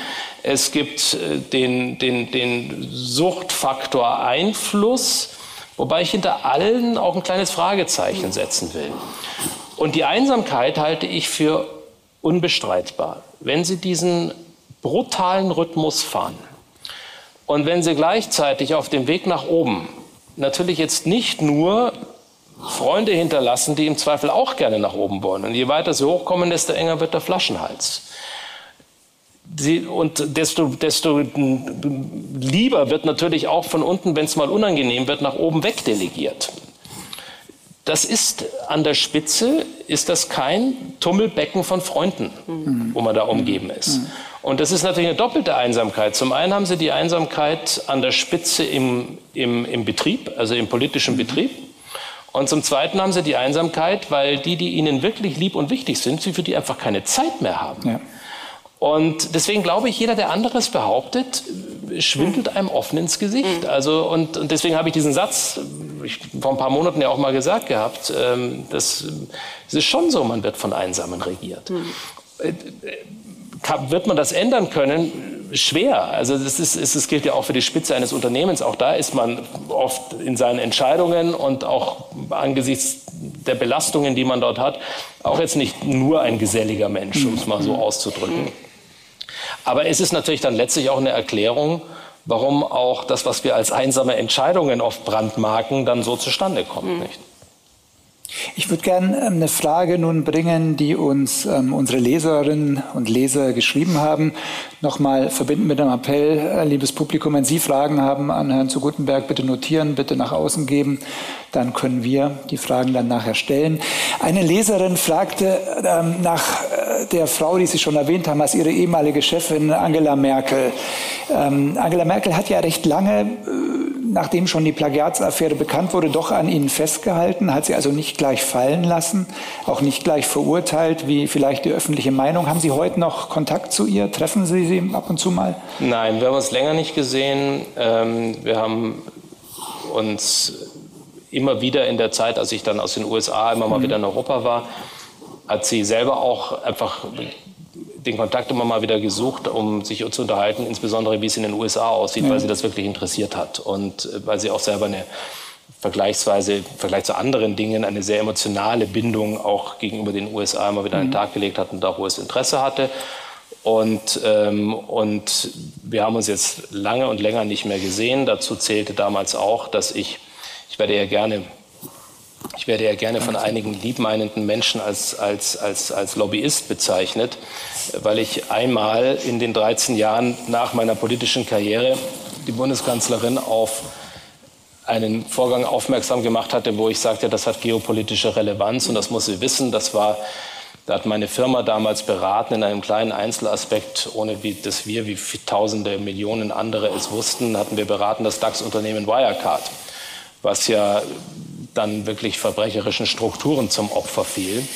es gibt äh, den, den, den Suchtfaktor Einfluss, wobei ich hinter allen auch ein kleines Fragezeichen setzen will. Und die Einsamkeit halte ich für unbestreitbar. Wenn Sie diesen brutalen Rhythmus fahren und wenn Sie gleichzeitig auf dem Weg nach oben natürlich jetzt nicht nur Freunde hinterlassen, die im Zweifel auch gerne nach oben wollen. Und je weiter sie hochkommen, desto enger wird der Flaschenhals. Sie, und desto, desto lieber wird natürlich auch von unten, wenn es mal unangenehm wird, nach oben wegdelegiert. Das ist an der Spitze, ist das kein Tummelbecken von Freunden, mhm. wo man da umgeben ist. Mhm. Und das ist natürlich eine doppelte Einsamkeit. Zum einen haben sie die Einsamkeit an der Spitze im, im, im Betrieb, also im politischen mhm. Betrieb. Und zum Zweiten haben sie die Einsamkeit, weil die, die ihnen wirklich lieb und wichtig sind, sie für die einfach keine Zeit mehr haben. Ja. Und deswegen glaube ich, jeder, der anderes behauptet, schwindelt einem offen ins Gesicht. Mhm. Also, und, und deswegen habe ich diesen Satz ich, vor ein paar Monaten ja auch mal gesagt gehabt, ähm, das, es ist schon so, man wird von Einsamen regiert. Mhm. Äh, wird man das ändern können? Schwer. Also das, ist, das gilt ja auch für die Spitze eines Unternehmens. Auch da ist man oft in seinen Entscheidungen und auch angesichts der Belastungen, die man dort hat, auch jetzt nicht nur ein geselliger Mensch, um es mal so auszudrücken. Aber es ist natürlich dann letztlich auch eine Erklärung, warum auch das, was wir als einsame Entscheidungen oft brandmarken, dann so zustande kommt. Mhm. Nicht? Ich würde gerne ähm, eine Frage nun bringen, die uns ähm, unsere Leserinnen und Leser geschrieben haben. Nochmal verbinden mit einem Appell, äh, liebes Publikum, wenn Sie Fragen haben an Herrn zu Gutenberg, bitte notieren, bitte nach außen geben. Dann können wir die Fragen dann nachher stellen. Eine Leserin fragte ähm, nach äh, der Frau, die Sie schon erwähnt haben, als Ihre ehemalige Chefin Angela Merkel. Angela Merkel hat ja recht lange äh, nachdem schon die Plagiatsaffäre bekannt wurde, doch an ihnen festgehalten, hat sie also nicht gleich fallen lassen, auch nicht gleich verurteilt, wie vielleicht die öffentliche Meinung. Haben Sie heute noch Kontakt zu ihr? Treffen Sie sie ab und zu mal? Nein, wir haben uns länger nicht gesehen. Ähm, wir haben uns immer wieder in der Zeit, als ich dann aus den USA immer mal mhm. wieder in Europa war, hat sie selber auch einfach den Kontakt immer mal wieder gesucht, um sich zu unterhalten, insbesondere wie es in den USA aussieht, ja. weil sie das wirklich interessiert hat und äh, weil sie auch selber eine vergleichsweise im Vergleich zu anderen Dingen eine sehr emotionale Bindung auch gegenüber den USA immer wieder an den mhm. Tag gelegt hat und da hohes Interesse hatte. Und, ähm, und wir haben uns jetzt lange und länger nicht mehr gesehen. Dazu zählte damals auch, dass ich, ich werde ja gerne Ich werde ja gerne von einigen liebmeinenden Menschen als, als, als, als Lobbyist bezeichnet, weil ich einmal in den 13 Jahren nach meiner politischen Karriere die Bundeskanzlerin auf einen Vorgang aufmerksam gemacht hatte, wo ich sagte, das hat geopolitische Relevanz und das muss sie wissen. Das war, da hat meine Firma damals beraten in einem kleinen Einzelaspekt, ohne wie, dass wir wie tausende Millionen andere es wussten, hatten wir beraten das DAX-Unternehmen Wirecard, was ja dann wirklich verbrecherischen Strukturen zum Opfer fiel.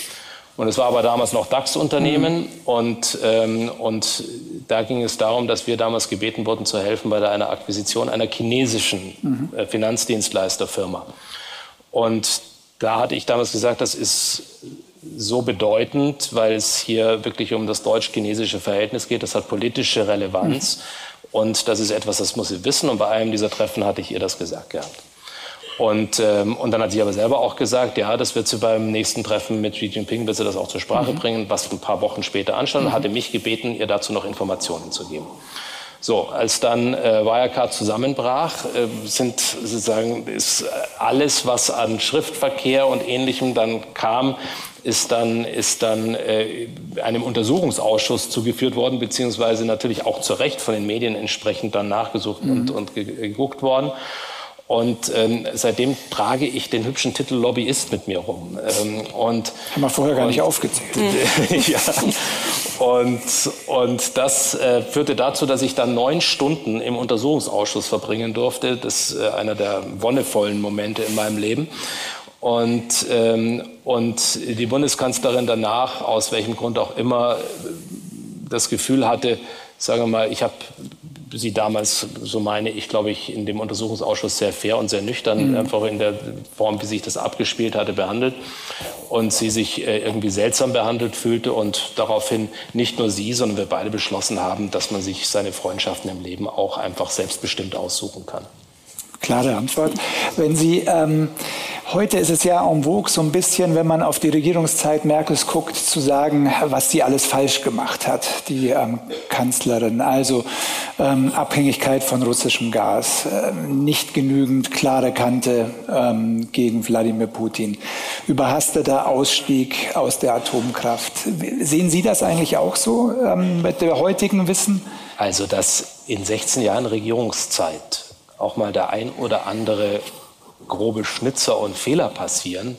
Und es war aber damals noch DAX-Unternehmen mhm. und, ähm, und da ging es darum, dass wir damals gebeten wurden zu helfen bei einer Akquisition einer chinesischen mhm. äh, Finanzdienstleisterfirma. Und da hatte ich damals gesagt, das ist so bedeutend, weil es hier wirklich um das deutsch-chinesische Verhältnis geht. Das hat politische Relevanz. Mhm. Und das ist etwas, das muss sie wissen. Und bei einem dieser Treffen hatte ich ihr das gesagt gehabt. Und, ähm, und dann hat sie aber selber auch gesagt, ja, das wird sie beim nächsten Treffen mit Xi Jinping, wird sie das auch zur Sprache mhm. bringen, was ein paar Wochen später anstand, mhm. hatte mich gebeten, ihr dazu noch Informationen zu geben. So, als dann äh, Wirecard zusammenbrach, äh, sind sozusagen ist alles, was an Schriftverkehr und Ähnlichem dann kam, ist dann, ist dann äh, einem Untersuchungsausschuss zugeführt worden, beziehungsweise natürlich auch zu Recht von den Medien entsprechend dann nachgesucht mhm. und, und geguckt worden. Und ähm, seitdem trage ich den hübschen Titel Lobbyist mit mir rum. Ähm, und, Haben wir vorher gar nicht aufgezählt. ja. Und, und das äh, führte dazu, dass ich dann neun Stunden im Untersuchungsausschuss verbringen durfte. Das ist äh, einer der wonnevollen Momente in meinem Leben. Und, ähm, und die Bundeskanzlerin danach, aus welchem Grund auch immer, das Gefühl hatte, sagen wir mal, ich habe sie damals, so meine ich, glaube ich, in dem Untersuchungsausschuss sehr fair und sehr nüchtern, mhm. einfach in der Form, wie sich das abgespielt hatte, behandelt. Und sie sich äh, irgendwie seltsam behandelt fühlte und daraufhin nicht nur sie, sondern wir beide beschlossen haben, dass man sich seine Freundschaften im Leben auch einfach selbstbestimmt aussuchen kann. Klare Antwort. Wenn Sie ähm, Heute ist es ja en vogue, so ein bisschen, wenn man auf die Regierungszeit Merkels guckt, zu sagen, was sie alles falsch gemacht hat, die ähm, Kanzlerin. Also ähm, Abhängigkeit von russischem Gas, ähm, nicht genügend klare Kante ähm, gegen Wladimir Putin, überhasteter Ausstieg aus der Atomkraft. Sehen Sie das eigentlich auch so ähm, mit dem heutigen Wissen? Also, dass in 16 Jahren Regierungszeit auch mal der ein oder andere grobe Schnitzer und Fehler passieren,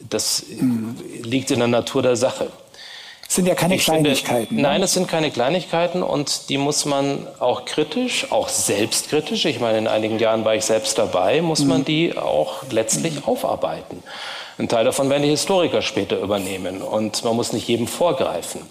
das mhm. liegt in der Natur der Sache. Das sind ja keine ich Kleinigkeiten. Finde, ne? nein, es sind keine Kleinigkeiten und die muss man auch kritisch, auch selbstkritisch, ich meine, in einigen Jahren war ich selbst dabei, muss mhm. man die auch letztlich mhm. aufarbeiten. Ein Teil davon werden die Historiker später übernehmen und man muss nicht jedem vorgreifen.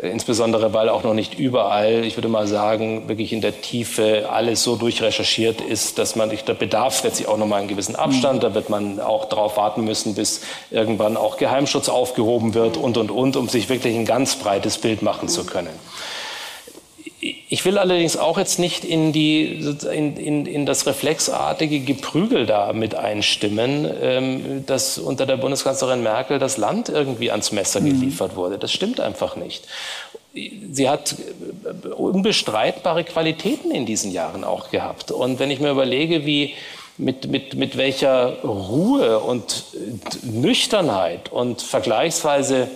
Insbesondere, weil auch noch nicht überall, ich würde mal sagen, wirklich in der Tiefe alles so durchrecherchiert ist, dass man, der Bedarf letztlich auch noch mal einen gewissen Abstand, da wird man auch darauf warten müssen, bis irgendwann auch Geheimschutz aufgehoben wird und, und, und, um sich wirklich ein ganz breites Bild machen zu können. Ich will allerdings auch jetzt nicht in, die, in, in, in das reflexartige Geprügel da mit einstimmen, ähm, dass unter der Bundeskanzlerin Merkel das Land irgendwie ans Messer mhm. geliefert wurde. Das stimmt einfach nicht. Sie hat unbestreitbare Qualitäten in diesen Jahren auch gehabt. Und wenn ich mir überlege, wie mit, mit, mit welcher Ruhe und Nüchternheit und vergleichsweise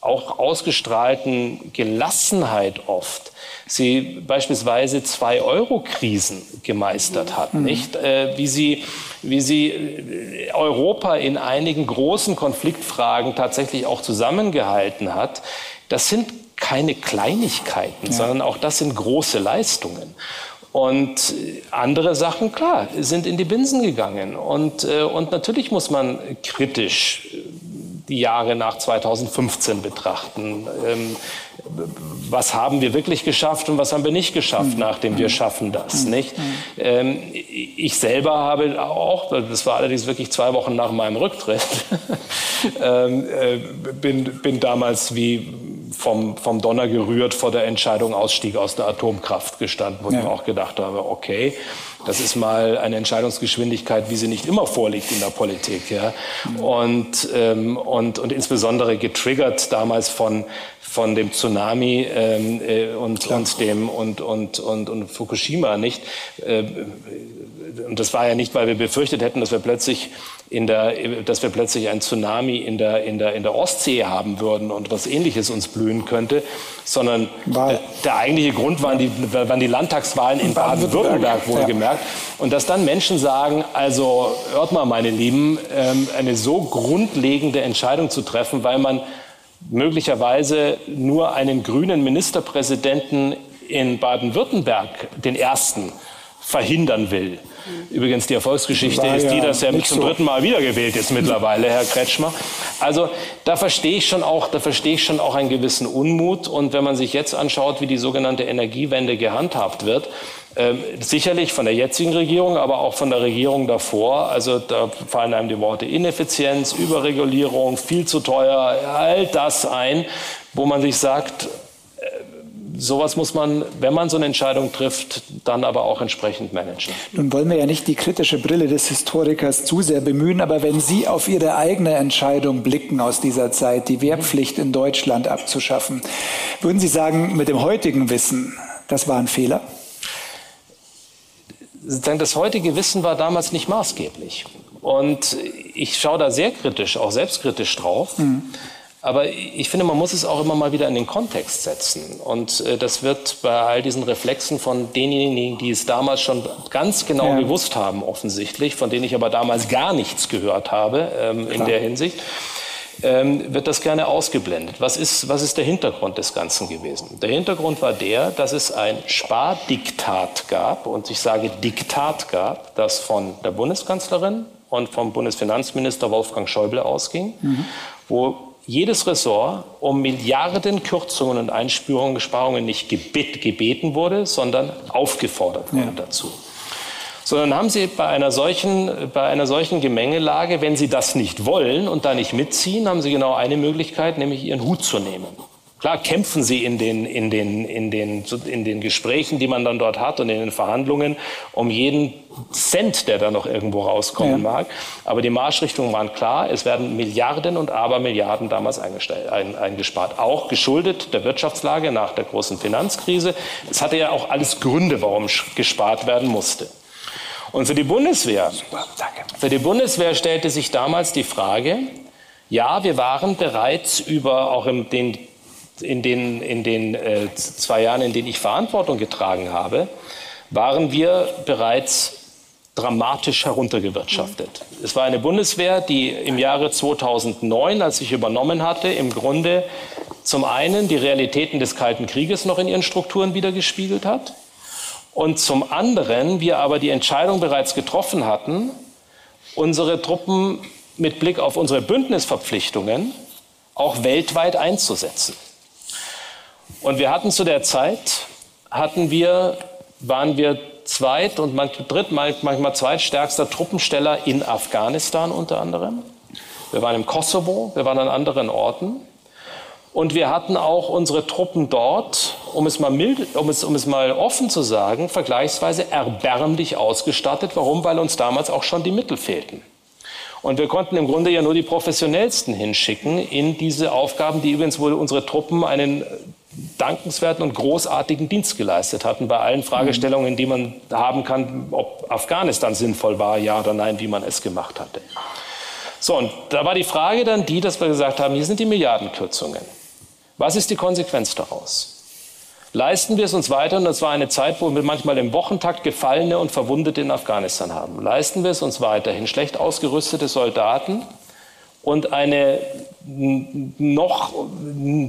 auch ausgestrahlten Gelassenheit oft sie beispielsweise zwei Euro-Krisen gemeistert hat, mhm. nicht? Äh, wie sie, wie sie äh, Europa in einigen großen Konfliktfragen tatsächlich auch zusammengehalten hat. Das sind keine Kleinigkeiten, ja. sondern auch das sind große Leistungen. Und andere Sachen, klar, sind in die Binsen gegangen. Und, äh, und natürlich muss man kritisch die Jahre nach 2015 betrachten. Ähm, was haben wir wirklich geschafft und was haben wir nicht geschafft, mhm. nachdem wir schaffen das, mhm. nicht? Ähm, ich selber habe auch, das war allerdings wirklich zwei Wochen nach meinem Rücktritt, ähm, äh, bin, bin damals wie vom, vom Donner gerührt vor der Entscheidung Ausstieg aus der Atomkraft gestanden, wo ja. ich mir auch gedacht habe, okay, das ist mal eine Entscheidungsgeschwindigkeit, wie sie nicht immer vorliegt in der Politik. Ja? Und, ähm, und, und insbesondere getriggert damals von, von dem Tsunami ähm, äh, und, und, dem, und, und, und, und Fukushima nicht. Äh, und das war ja nicht, weil wir befürchtet hätten, dass wir plötzlich in der, dass wir plötzlich ein Tsunami in der, in der, in der Ostsee haben würden und was Ähnliches uns blühen könnte, sondern Wahl. der eigentliche Grund waren die, waren die Landtagswahlen in Baden-Württemberg, wohlgemerkt. Ja. Und dass dann Menschen sagen, also hört mal, meine Lieben, ähm, eine so grundlegende Entscheidung zu treffen, weil man möglicherweise nur einen grünen Ministerpräsidenten in Baden-Württemberg, den ersten, verhindern will. Übrigens, die Erfolgsgeschichte War ist die, dass er zum so. dritten Mal wiedergewählt ist mittlerweile, Herr Kretschmer. Also da verstehe ich schon auch, da verstehe ich schon auch einen gewissen Unmut. Und wenn man sich jetzt anschaut, wie die sogenannte Energiewende gehandhabt wird, äh, sicherlich von der jetzigen Regierung, aber auch von der Regierung davor. Also da fallen einem die Worte Ineffizienz, Überregulierung, viel zu teuer, all das ein, wo man sich sagt, sowas muss man, wenn man so eine Entscheidung trifft, dann aber auch entsprechend managen. Nun wollen wir ja nicht die kritische Brille des Historikers zu sehr bemühen, aber wenn Sie auf Ihre eigene Entscheidung blicken aus dieser Zeit, die Wehrpflicht in Deutschland abzuschaffen, würden Sie sagen, mit dem heutigen Wissen, das war ein Fehler? Das heutige Wissen war damals nicht maßgeblich. Und ich schaue da sehr kritisch, auch selbstkritisch drauf. Mhm. Aber ich finde, man muss es auch immer mal wieder in den Kontext setzen. Und äh, das wird bei all diesen Reflexen von denjenigen, die es damals schon ganz genau ja. gewusst haben, offensichtlich, von denen ich aber damals gar nichts gehört habe ähm, in der Hinsicht, ähm, wird das gerne ausgeblendet. Was ist, was ist der Hintergrund des Ganzen gewesen? Der Hintergrund war der, dass es ein Spardiktat gab, und ich sage Diktat gab, das von der Bundeskanzlerin und vom Bundesfinanzminister Wolfgang Schäuble ausging, mhm. wo jedes Ressort um Milliarden Kürzungen und Einsparungen nicht gebeten wurde, sondern aufgefordert wurde ja. dazu. Sondern haben Sie bei einer, solchen, bei einer solchen Gemengelage, wenn Sie das nicht wollen und da nicht mitziehen, haben Sie genau eine Möglichkeit, nämlich Ihren Hut zu nehmen. Klar kämpfen sie in den, in, den, in, den, in den Gesprächen, die man dann dort hat und in den Verhandlungen um jeden Cent, der da noch irgendwo rauskommen ja. mag. Aber die Marschrichtungen waren klar. Es werden Milliarden und Abermilliarden damals eingespart. Auch geschuldet der Wirtschaftslage nach der großen Finanzkrise. Es hatte ja auch alles Gründe, warum gespart werden musste. Und für die Bundeswehr, für die Bundeswehr stellte sich damals die Frage, ja, wir waren bereits über auch in den in den, in den äh, zwei Jahren, in denen ich Verantwortung getragen habe, waren wir bereits dramatisch heruntergewirtschaftet. Es war eine Bundeswehr, die im Jahre 2009, als ich übernommen hatte, im Grunde zum einen die Realitäten des Kalten Krieges noch in ihren Strukturen wiedergespiegelt hat und zum anderen wir aber die Entscheidung bereits getroffen hatten, unsere Truppen mit Blick auf unsere Bündnisverpflichtungen auch weltweit einzusetzen. Und wir hatten zu der Zeit, hatten wir, waren wir zweit und manchmal dritt, manchmal zweitstärkster Truppensteller in Afghanistan unter anderem. Wir waren im Kosovo, wir waren an anderen Orten. Und wir hatten auch unsere Truppen dort, um es, mal mild, um, es, um es mal offen zu sagen, vergleichsweise erbärmlich ausgestattet. Warum? Weil uns damals auch schon die Mittel fehlten. Und wir konnten im Grunde ja nur die Professionellsten hinschicken in diese Aufgaben, die übrigens wohl unsere Truppen einen dankenswerten und großartigen Dienst geleistet hatten bei allen Fragestellungen, die man haben kann, ob Afghanistan sinnvoll war, ja oder nein, wie man es gemacht hatte. So, und da war die Frage dann die, dass wir gesagt haben, hier sind die Milliardenkürzungen. Was ist die Konsequenz daraus? Leisten wir es uns weiter, und das war eine Zeit, wo wir manchmal im Wochentakt Gefallene und Verwundete in Afghanistan haben. Leisten wir es uns weiterhin, schlecht ausgerüstete Soldaten und eine noch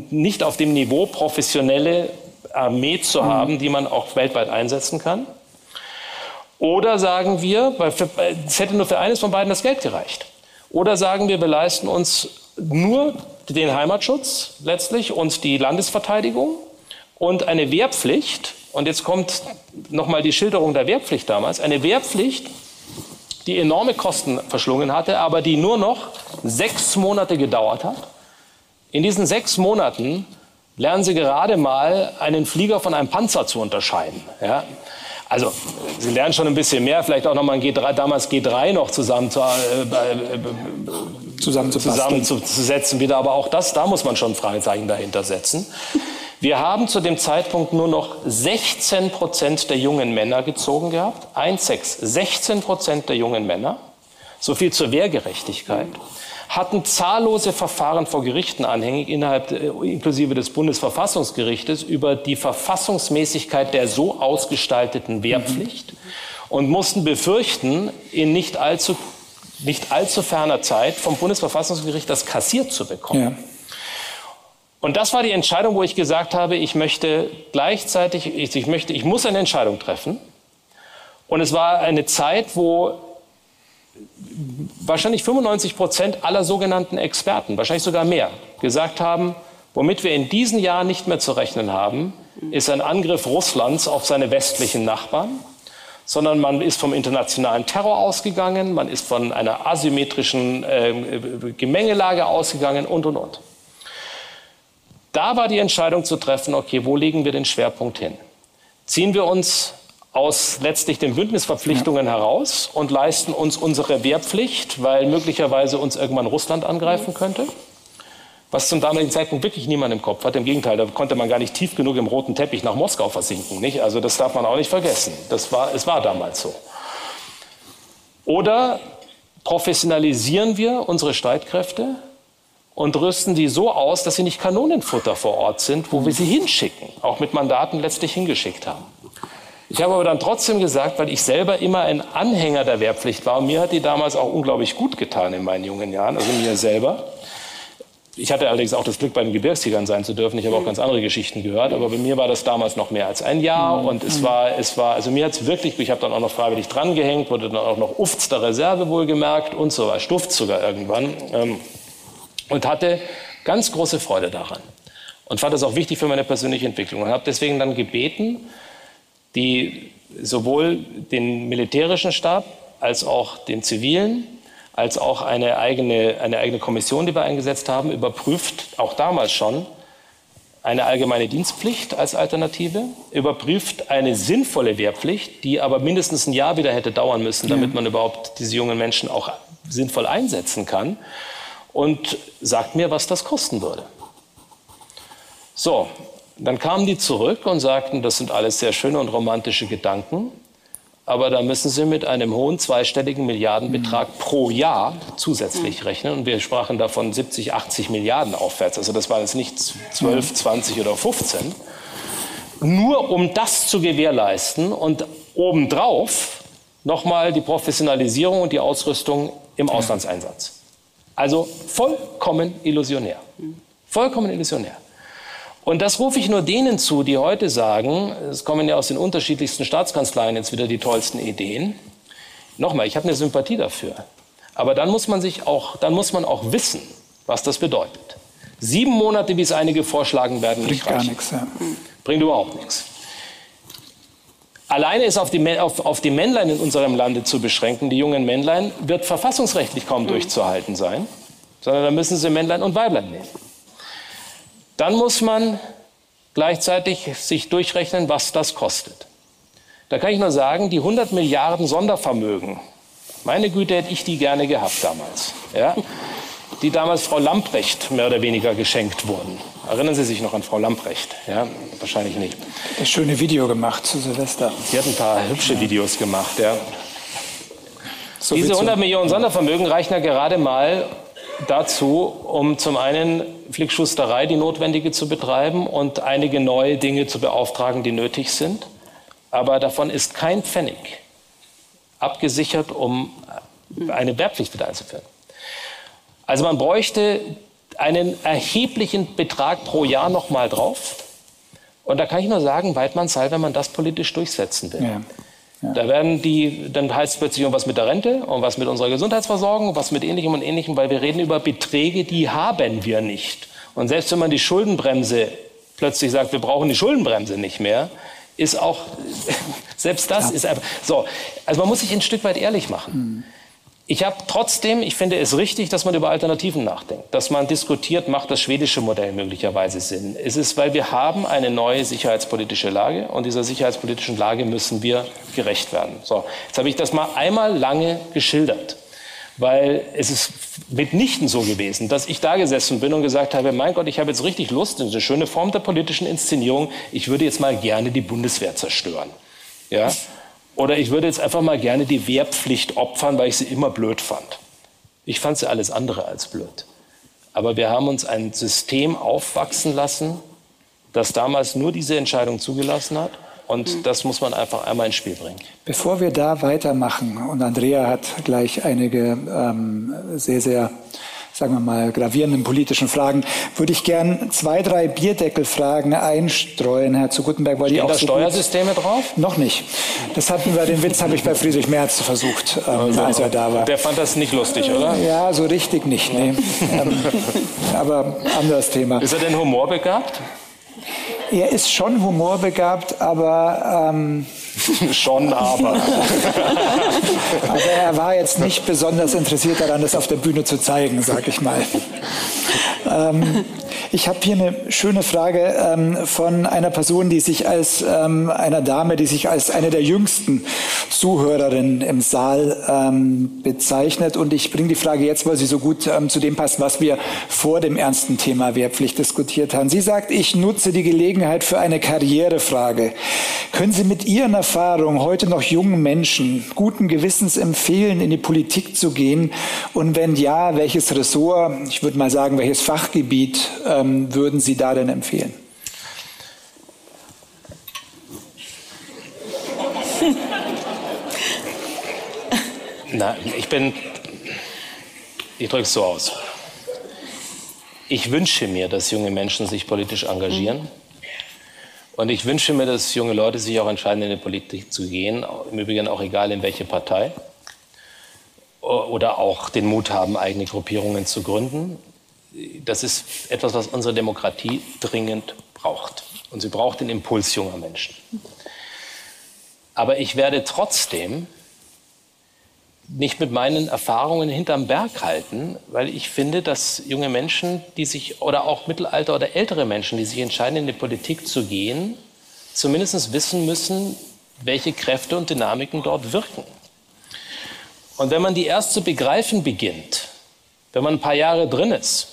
nicht auf dem Niveau professionelle Armee zu mhm. haben, die man auch weltweit einsetzen kann? Oder sagen wir, es hätte nur für eines von beiden das Geld gereicht. Oder sagen wir, wir leisten uns nur den Heimatschutz letztlich und die Landesverteidigung und eine Wehrpflicht. Und jetzt kommt nochmal die Schilderung der Wehrpflicht damals. Eine Wehrpflicht, die enorme Kosten verschlungen hatte, aber die nur noch sechs Monate gedauert hat. In diesen sechs Monaten lernen Sie gerade mal einen Flieger von einem Panzer zu unterscheiden. Ja? Also Sie lernen schon ein bisschen mehr, vielleicht auch nochmal ein G3, damals G3 noch zusammen zu, äh, äh, zusammenzusetzen wieder, aber auch das, da muss man schon ein Fragezeichen dahinter setzen. Wir haben zu dem Zeitpunkt nur noch 16 Prozent der jungen Männer gezogen gehabt. 1,6. 16 Prozent der jungen Männer. So viel zur Wehrgerechtigkeit. Hatten zahllose Verfahren vor Gerichten anhängig, innerhalb, äh, inklusive des Bundesverfassungsgerichtes, über die Verfassungsmäßigkeit der so ausgestalteten Wehrpflicht und mussten befürchten, in nicht allzu, nicht allzu ferner Zeit vom Bundesverfassungsgericht das kassiert zu bekommen. Ja. Und das war die Entscheidung, wo ich gesagt habe, ich möchte gleichzeitig, ich, ich, möchte, ich muss eine Entscheidung treffen. Und es war eine Zeit, wo wahrscheinlich 95 Prozent aller sogenannten Experten, wahrscheinlich sogar mehr, gesagt haben, womit wir in diesen Jahren nicht mehr zu rechnen haben, ist ein Angriff Russlands auf seine westlichen Nachbarn, sondern man ist vom internationalen Terror ausgegangen, man ist von einer asymmetrischen äh, Gemengelage ausgegangen und, und, und. Da war die Entscheidung zu treffen, okay, wo legen wir den Schwerpunkt hin? Ziehen wir uns aus letztlich den Bündnisverpflichtungen ja. heraus und leisten uns unsere Wehrpflicht, weil möglicherweise uns irgendwann Russland angreifen könnte? Was zum damaligen Zeitpunkt wirklich niemand im Kopf hat. Im Gegenteil, da konnte man gar nicht tief genug im roten Teppich nach Moskau versinken. Nicht? Also das darf man auch nicht vergessen. Das war, es war damals so. Oder professionalisieren wir unsere Streitkräfte und rüsten sie so aus, dass sie nicht Kanonenfutter vor Ort sind, wo wir sie hinschicken, auch mit Mandaten letztlich hingeschickt haben. Ich habe aber dann trotzdem gesagt, weil ich selber immer ein Anhänger der Wehrpflicht war, und mir hat die damals auch unglaublich gut getan in meinen jungen Jahren, also mir selber. Ich hatte allerdings auch das Glück, bei den Gebirgstigern sein zu dürfen. Ich habe auch ganz andere Geschichten gehört, aber bei mir war das damals noch mehr als ein Jahr und es war, es war, also mir hat es wirklich, ich habe dann auch noch freiwillig drangehängt, wurde dann auch noch Ufts der Reserve wohlgemerkt und so weiter, Stuft sogar irgendwann. Ähm, und hatte ganz große Freude daran und fand das auch wichtig für meine persönliche Entwicklung und habe deswegen dann gebeten, die sowohl den militärischen Stab als auch den zivilen, als auch eine eigene, eine eigene Kommission, die wir eingesetzt haben, überprüft, auch damals schon, eine allgemeine Dienstpflicht als Alternative, überprüft eine sinnvolle Wehrpflicht, die aber mindestens ein Jahr wieder hätte dauern müssen, damit man überhaupt diese jungen Menschen auch sinnvoll einsetzen kann und sagt mir, was das kosten würde. So, dann kamen die zurück und sagten, das sind alles sehr schöne und romantische Gedanken, aber da müssen Sie mit einem hohen zweistelligen Milliardenbetrag mhm. pro Jahr zusätzlich rechnen. Und wir sprachen davon 70, 80 Milliarden aufwärts. Also das waren jetzt nicht 12, 20 oder 15. Nur um das zu gewährleisten und obendrauf nochmal die Professionalisierung und die Ausrüstung im Auslandseinsatz. Also vollkommen illusionär. Vollkommen illusionär. Und das rufe ich nur denen zu, die heute sagen, es kommen ja aus den unterschiedlichsten Staatskanzleien jetzt wieder die tollsten Ideen. Nochmal, ich habe eine Sympathie dafür. Aber dann muss man sich auch, dann muss man auch wissen, was das bedeutet. Sieben Monate, wie es einige vorschlagen werden, Bringt nicht reichen. gar nichts. Ja. Bringt überhaupt nichts. Alleine ist auf die, auf, auf die Männlein in unserem Lande zu beschränken, die jungen Männlein, wird verfassungsrechtlich kaum mhm. durchzuhalten sein, sondern da müssen sie Männlein und Weiblein nehmen. Dann muss man gleichzeitig sich durchrechnen, was das kostet. Da kann ich nur sagen, die 100 Milliarden Sondervermögen, meine Güte, hätte ich die gerne gehabt damals. Ja? Die damals Frau Lamprecht mehr oder weniger geschenkt wurden. Erinnern Sie sich noch an Frau Lamprecht? Ja, wahrscheinlich nicht. Das schöne Video gemacht zu Silvester. Sie hat ein paar hübsche Videos gemacht, ja. So Diese 100 Millionen Sondervermögen reichen ja gerade mal dazu, um zum einen Flickschusterei, die notwendige zu betreiben und einige neue Dinge zu beauftragen, die nötig sind. Aber davon ist kein Pfennig abgesichert, um eine Wehrpflicht wieder einzuführen. Also man bräuchte einen erheblichen Betrag pro Jahr noch mal drauf. Und da kann ich nur sagen, Weidmannsheil, wenn man das politisch durchsetzen will. Ja. Ja. Da werden die, dann heißt es plötzlich um was mit der Rente und was mit unserer Gesundheitsversorgung, was mit ähnlichem und ähnlichem, weil wir reden über Beträge, die haben wir nicht. Und selbst wenn man die Schuldenbremse plötzlich sagt, wir brauchen die Schuldenbremse nicht mehr, ist auch, selbst das ja. ist einfach, so. Also man muss sich ein Stück weit ehrlich machen. Mhm. Ich habe trotzdem, ich finde es richtig, dass man über Alternativen nachdenkt, dass man diskutiert, macht das schwedische Modell möglicherweise Sinn. Es ist, weil wir haben eine neue sicherheitspolitische Lage und dieser sicherheitspolitischen Lage müssen wir gerecht werden. So, jetzt habe ich das mal einmal lange geschildert. Weil es ist mitnichten so gewesen, dass ich da gesessen bin und gesagt habe, mein Gott, ich habe jetzt richtig Lust, in eine schöne Form der politischen Inszenierung, ich würde jetzt mal gerne die Bundeswehr zerstören. Ja? Oder ich würde jetzt einfach mal gerne die Wehrpflicht opfern, weil ich sie immer blöd fand. Ich fand sie alles andere als blöd. Aber wir haben uns ein System aufwachsen lassen, das damals nur diese Entscheidung zugelassen hat. Und mhm. das muss man einfach einmal ins Spiel bringen. Bevor wir da weitermachen, und Andrea hat gleich einige ähm, sehr, sehr sagen wir mal, gravierenden politischen Fragen, würde ich gern zwei, drei Bierdeckelfragen einstreuen, Herr zu Gutenberg. Weil Stehen die auch da so Steuersysteme drauf? Noch nicht. Das hatten wir, den Witz habe ich bei Friedrich Merz versucht, ähm, also, als er da war. Der fand das nicht lustig, oder? Ja, so richtig nicht, nee. ähm, aber anderes Thema. Ist er denn humorbegabt? Er ist schon humorbegabt, aber... Ähm, schon, aber. aber er war jetzt nicht besonders interessiert daran, das auf der Bühne zu zeigen, sag ich mal. Ähm, ich habe hier eine schöne Frage ähm, von einer Person, die sich als ähm, einer Dame, die sich als eine der jüngsten Zuhörerinnen im Saal ähm, bezeichnet. Und ich bringe die Frage jetzt, weil sie so gut ähm, zu dem passt, was wir vor dem ernsten Thema Wehrpflicht diskutiert haben. Sie sagt, ich nutze die Gelegenheit für eine Karrierefrage. Können Sie mit Ihren Erfahrungen heute noch jungen Menschen guten Gewissens empfehlen, in die Politik zu gehen? Und wenn ja, welches Ressort, ich würde mal sagen, welches Fachgebiet ähm, würden Sie da denn empfehlen? Na, ich bin, ich drücke es so aus. Ich wünsche mir, dass junge Menschen sich politisch engagieren. Und ich wünsche mir, dass junge Leute sich auch entscheiden, in die Politik zu gehen. Im Übrigen auch egal in welche Partei. Oder auch den Mut haben, eigene Gruppierungen zu gründen das ist etwas, was unsere Demokratie dringend braucht. Und sie braucht den Impuls junger Menschen. Aber ich werde trotzdem nicht mit meinen Erfahrungen hinterm Berg halten, weil ich finde, dass junge Menschen, die sich oder auch Mittelalter oder ältere Menschen, die sich entscheiden, in die Politik zu gehen, zumindest wissen müssen, welche Kräfte und Dynamiken dort wirken. Und wenn man die erst zu begreifen beginnt, wenn man ein paar Jahre drin ist,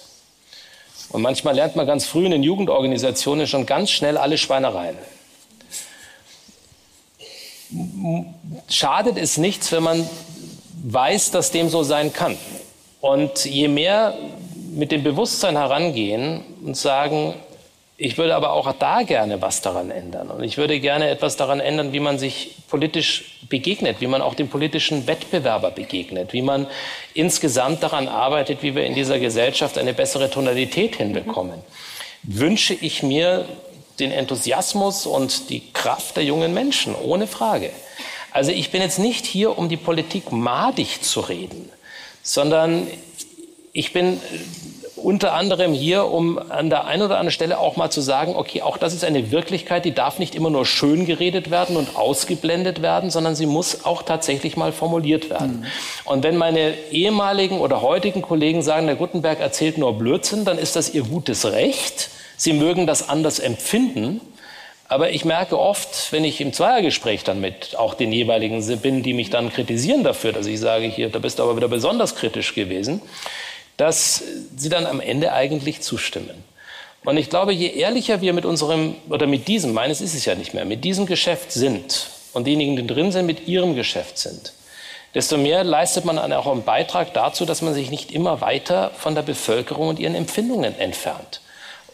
und manchmal lernt man ganz früh in den Jugendorganisationen schon ganz schnell alle Schweinereien. Schadet es nichts, wenn man weiß, dass dem so sein kann. Und je mehr mit dem Bewusstsein herangehen und sagen, ich würde aber auch da gerne was daran ändern. Und ich würde gerne etwas daran ändern, wie man sich politisch begegnet, wie man auch dem politischen Wettbewerber begegnet, wie man insgesamt daran arbeitet, wie wir in dieser Gesellschaft eine bessere Tonalität hinbekommen. Wünsche ich mir den Enthusiasmus und die Kraft der jungen Menschen, ohne Frage. Also ich bin jetzt nicht hier, um die Politik madig zu reden, sondern ich bin unter anderem hier, um an der einen oder anderen Stelle auch mal zu sagen, okay, auch das ist eine Wirklichkeit, die darf nicht immer nur schön geredet werden und ausgeblendet werden, sondern sie muss auch tatsächlich mal formuliert werden. Mhm. Und wenn meine ehemaligen oder heutigen Kollegen sagen, der Gutenberg erzählt nur Blödsinn, dann ist das ihr gutes Recht. Sie mögen das anders empfinden. Aber ich merke oft, wenn ich im Zweiergespräch dann mit auch den jeweiligen bin, die mich dann kritisieren dafür, dass ich sage, hier, da bist du aber wieder besonders kritisch gewesen, dass sie dann am Ende eigentlich zustimmen. Und ich glaube, je ehrlicher wir mit unserem, oder mit diesem, meines ist es ja nicht mehr, mit diesem Geschäft sind und diejenigen, die drin sind, mit ihrem Geschäft sind, desto mehr leistet man auch einen Beitrag dazu, dass man sich nicht immer weiter von der Bevölkerung und ihren Empfindungen entfernt.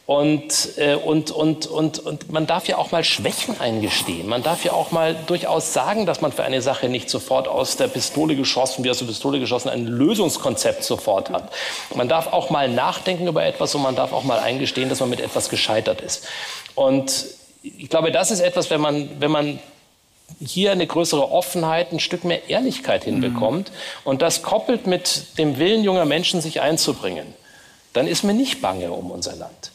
Und, äh, und, und, und, und man darf ja auch mal Schwächen eingestehen. Man darf ja auch mal durchaus sagen, dass man für eine Sache nicht sofort aus der Pistole geschossen, wie aus der Pistole geschossen, ein Lösungskonzept sofort hat. Man darf auch mal nachdenken über etwas und man darf auch mal eingestehen, dass man mit etwas gescheitert ist. Und ich glaube, das ist etwas, wenn man, wenn man hier eine größere Offenheit, ein Stück mehr Ehrlichkeit hinbekommt mhm. und das koppelt mit dem Willen junger Menschen, sich einzubringen, dann ist mir nicht bange um unser Land.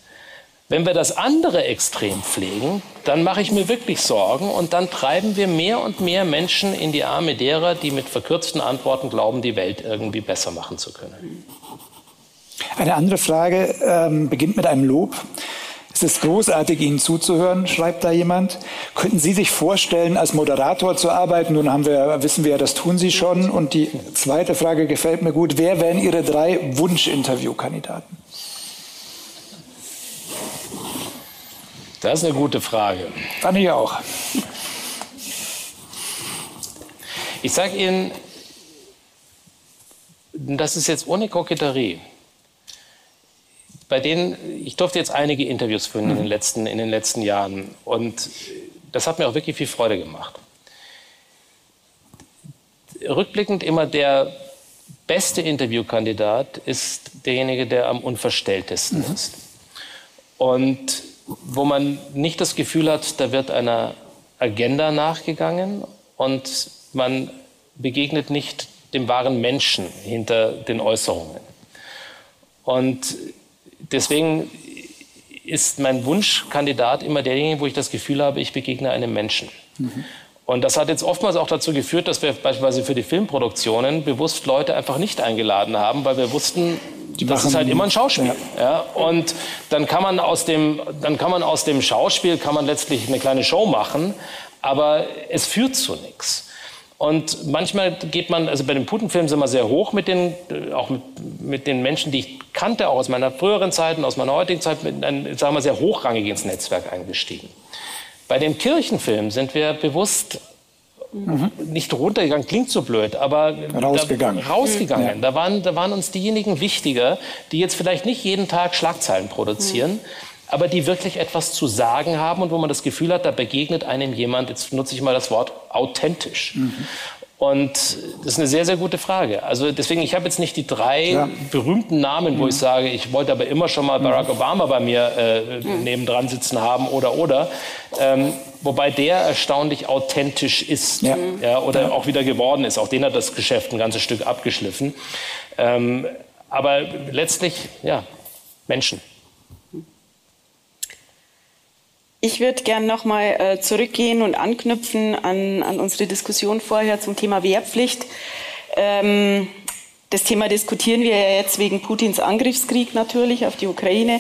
Wenn wir das andere Extrem pflegen, dann mache ich mir wirklich Sorgen und dann treiben wir mehr und mehr Menschen in die Arme derer, die mit verkürzten Antworten glauben, die Welt irgendwie besser machen zu können. Eine andere Frage ähm, beginnt mit einem Lob. Es ist großartig, Ihnen zuzuhören, schreibt da jemand. Könnten Sie sich vorstellen, als Moderator zu arbeiten? Nun haben wir, wissen wir ja, das tun Sie schon. Und die zweite Frage gefällt mir gut. Wer wären Ihre drei Wunsch-Interviewkandidaten? Das ist eine gute Frage. Fand ich auch. Ich sage Ihnen, das ist jetzt ohne Koketterie. Bei denen, ich durfte jetzt einige Interviews führen in den letzten, in den letzten Jahren und das hat mir auch wirklich viel Freude gemacht. Rückblickend immer der beste Interviewkandidat ist derjenige, der am unverstelltesten mhm. ist. Und wo man nicht das Gefühl hat, da wird einer Agenda nachgegangen und man begegnet nicht dem wahren Menschen hinter den Äußerungen. Und deswegen ist mein Wunschkandidat immer derjenige, wo ich das Gefühl habe, ich begegne einem Menschen. Mhm. Und das hat jetzt oftmals auch dazu geführt, dass wir beispielsweise für die Filmproduktionen bewusst Leute einfach nicht eingeladen haben, weil wir wussten, die das ist halt immer ein Schauspiel. Ja. ja. Und dann kann man aus dem, dann kann man aus dem Schauspiel kann man letztlich eine kleine Show machen, aber es führt zu nichts. Und manchmal geht man, also bei den Putin-Filmen sind wir sehr hoch mit den, äh, auch mit, mit den Menschen, die ich kannte, auch aus meiner früheren Zeit und aus meiner heutigen Zeit, mit einem, sagen wir, sehr hochrangig ins Netzwerk eingestiegen. Bei den Kirchenfilmen sind wir bewusst mhm. nicht runtergegangen, klingt so blöd, aber rausgegangen. Da, rausgegangen. Ja. Da, waren, da waren uns diejenigen wichtiger, die jetzt vielleicht nicht jeden Tag Schlagzeilen produzieren. Mhm aber die wirklich etwas zu sagen haben und wo man das Gefühl hat, da begegnet einem jemand, jetzt nutze ich mal das Wort, authentisch. Mhm. Und das ist eine sehr, sehr gute Frage. Also deswegen, ich habe jetzt nicht die drei ja. berühmten Namen, wo mhm. ich sage, ich wollte aber immer schon mal Barack mhm. Obama bei mir äh, mhm. nebendran sitzen haben oder oder. Ähm, wobei der erstaunlich authentisch ist ja. ja oder ja. auch wieder geworden ist. Auch den hat das Geschäft ein ganzes Stück abgeschliffen. Ähm, aber letztlich, ja, Menschen. Ich würde gerne nochmal äh, zurückgehen und anknüpfen an, an unsere Diskussion vorher zum Thema Wehrpflicht. Ähm, das Thema diskutieren wir ja jetzt wegen Putins Angriffskrieg natürlich auf die Ukraine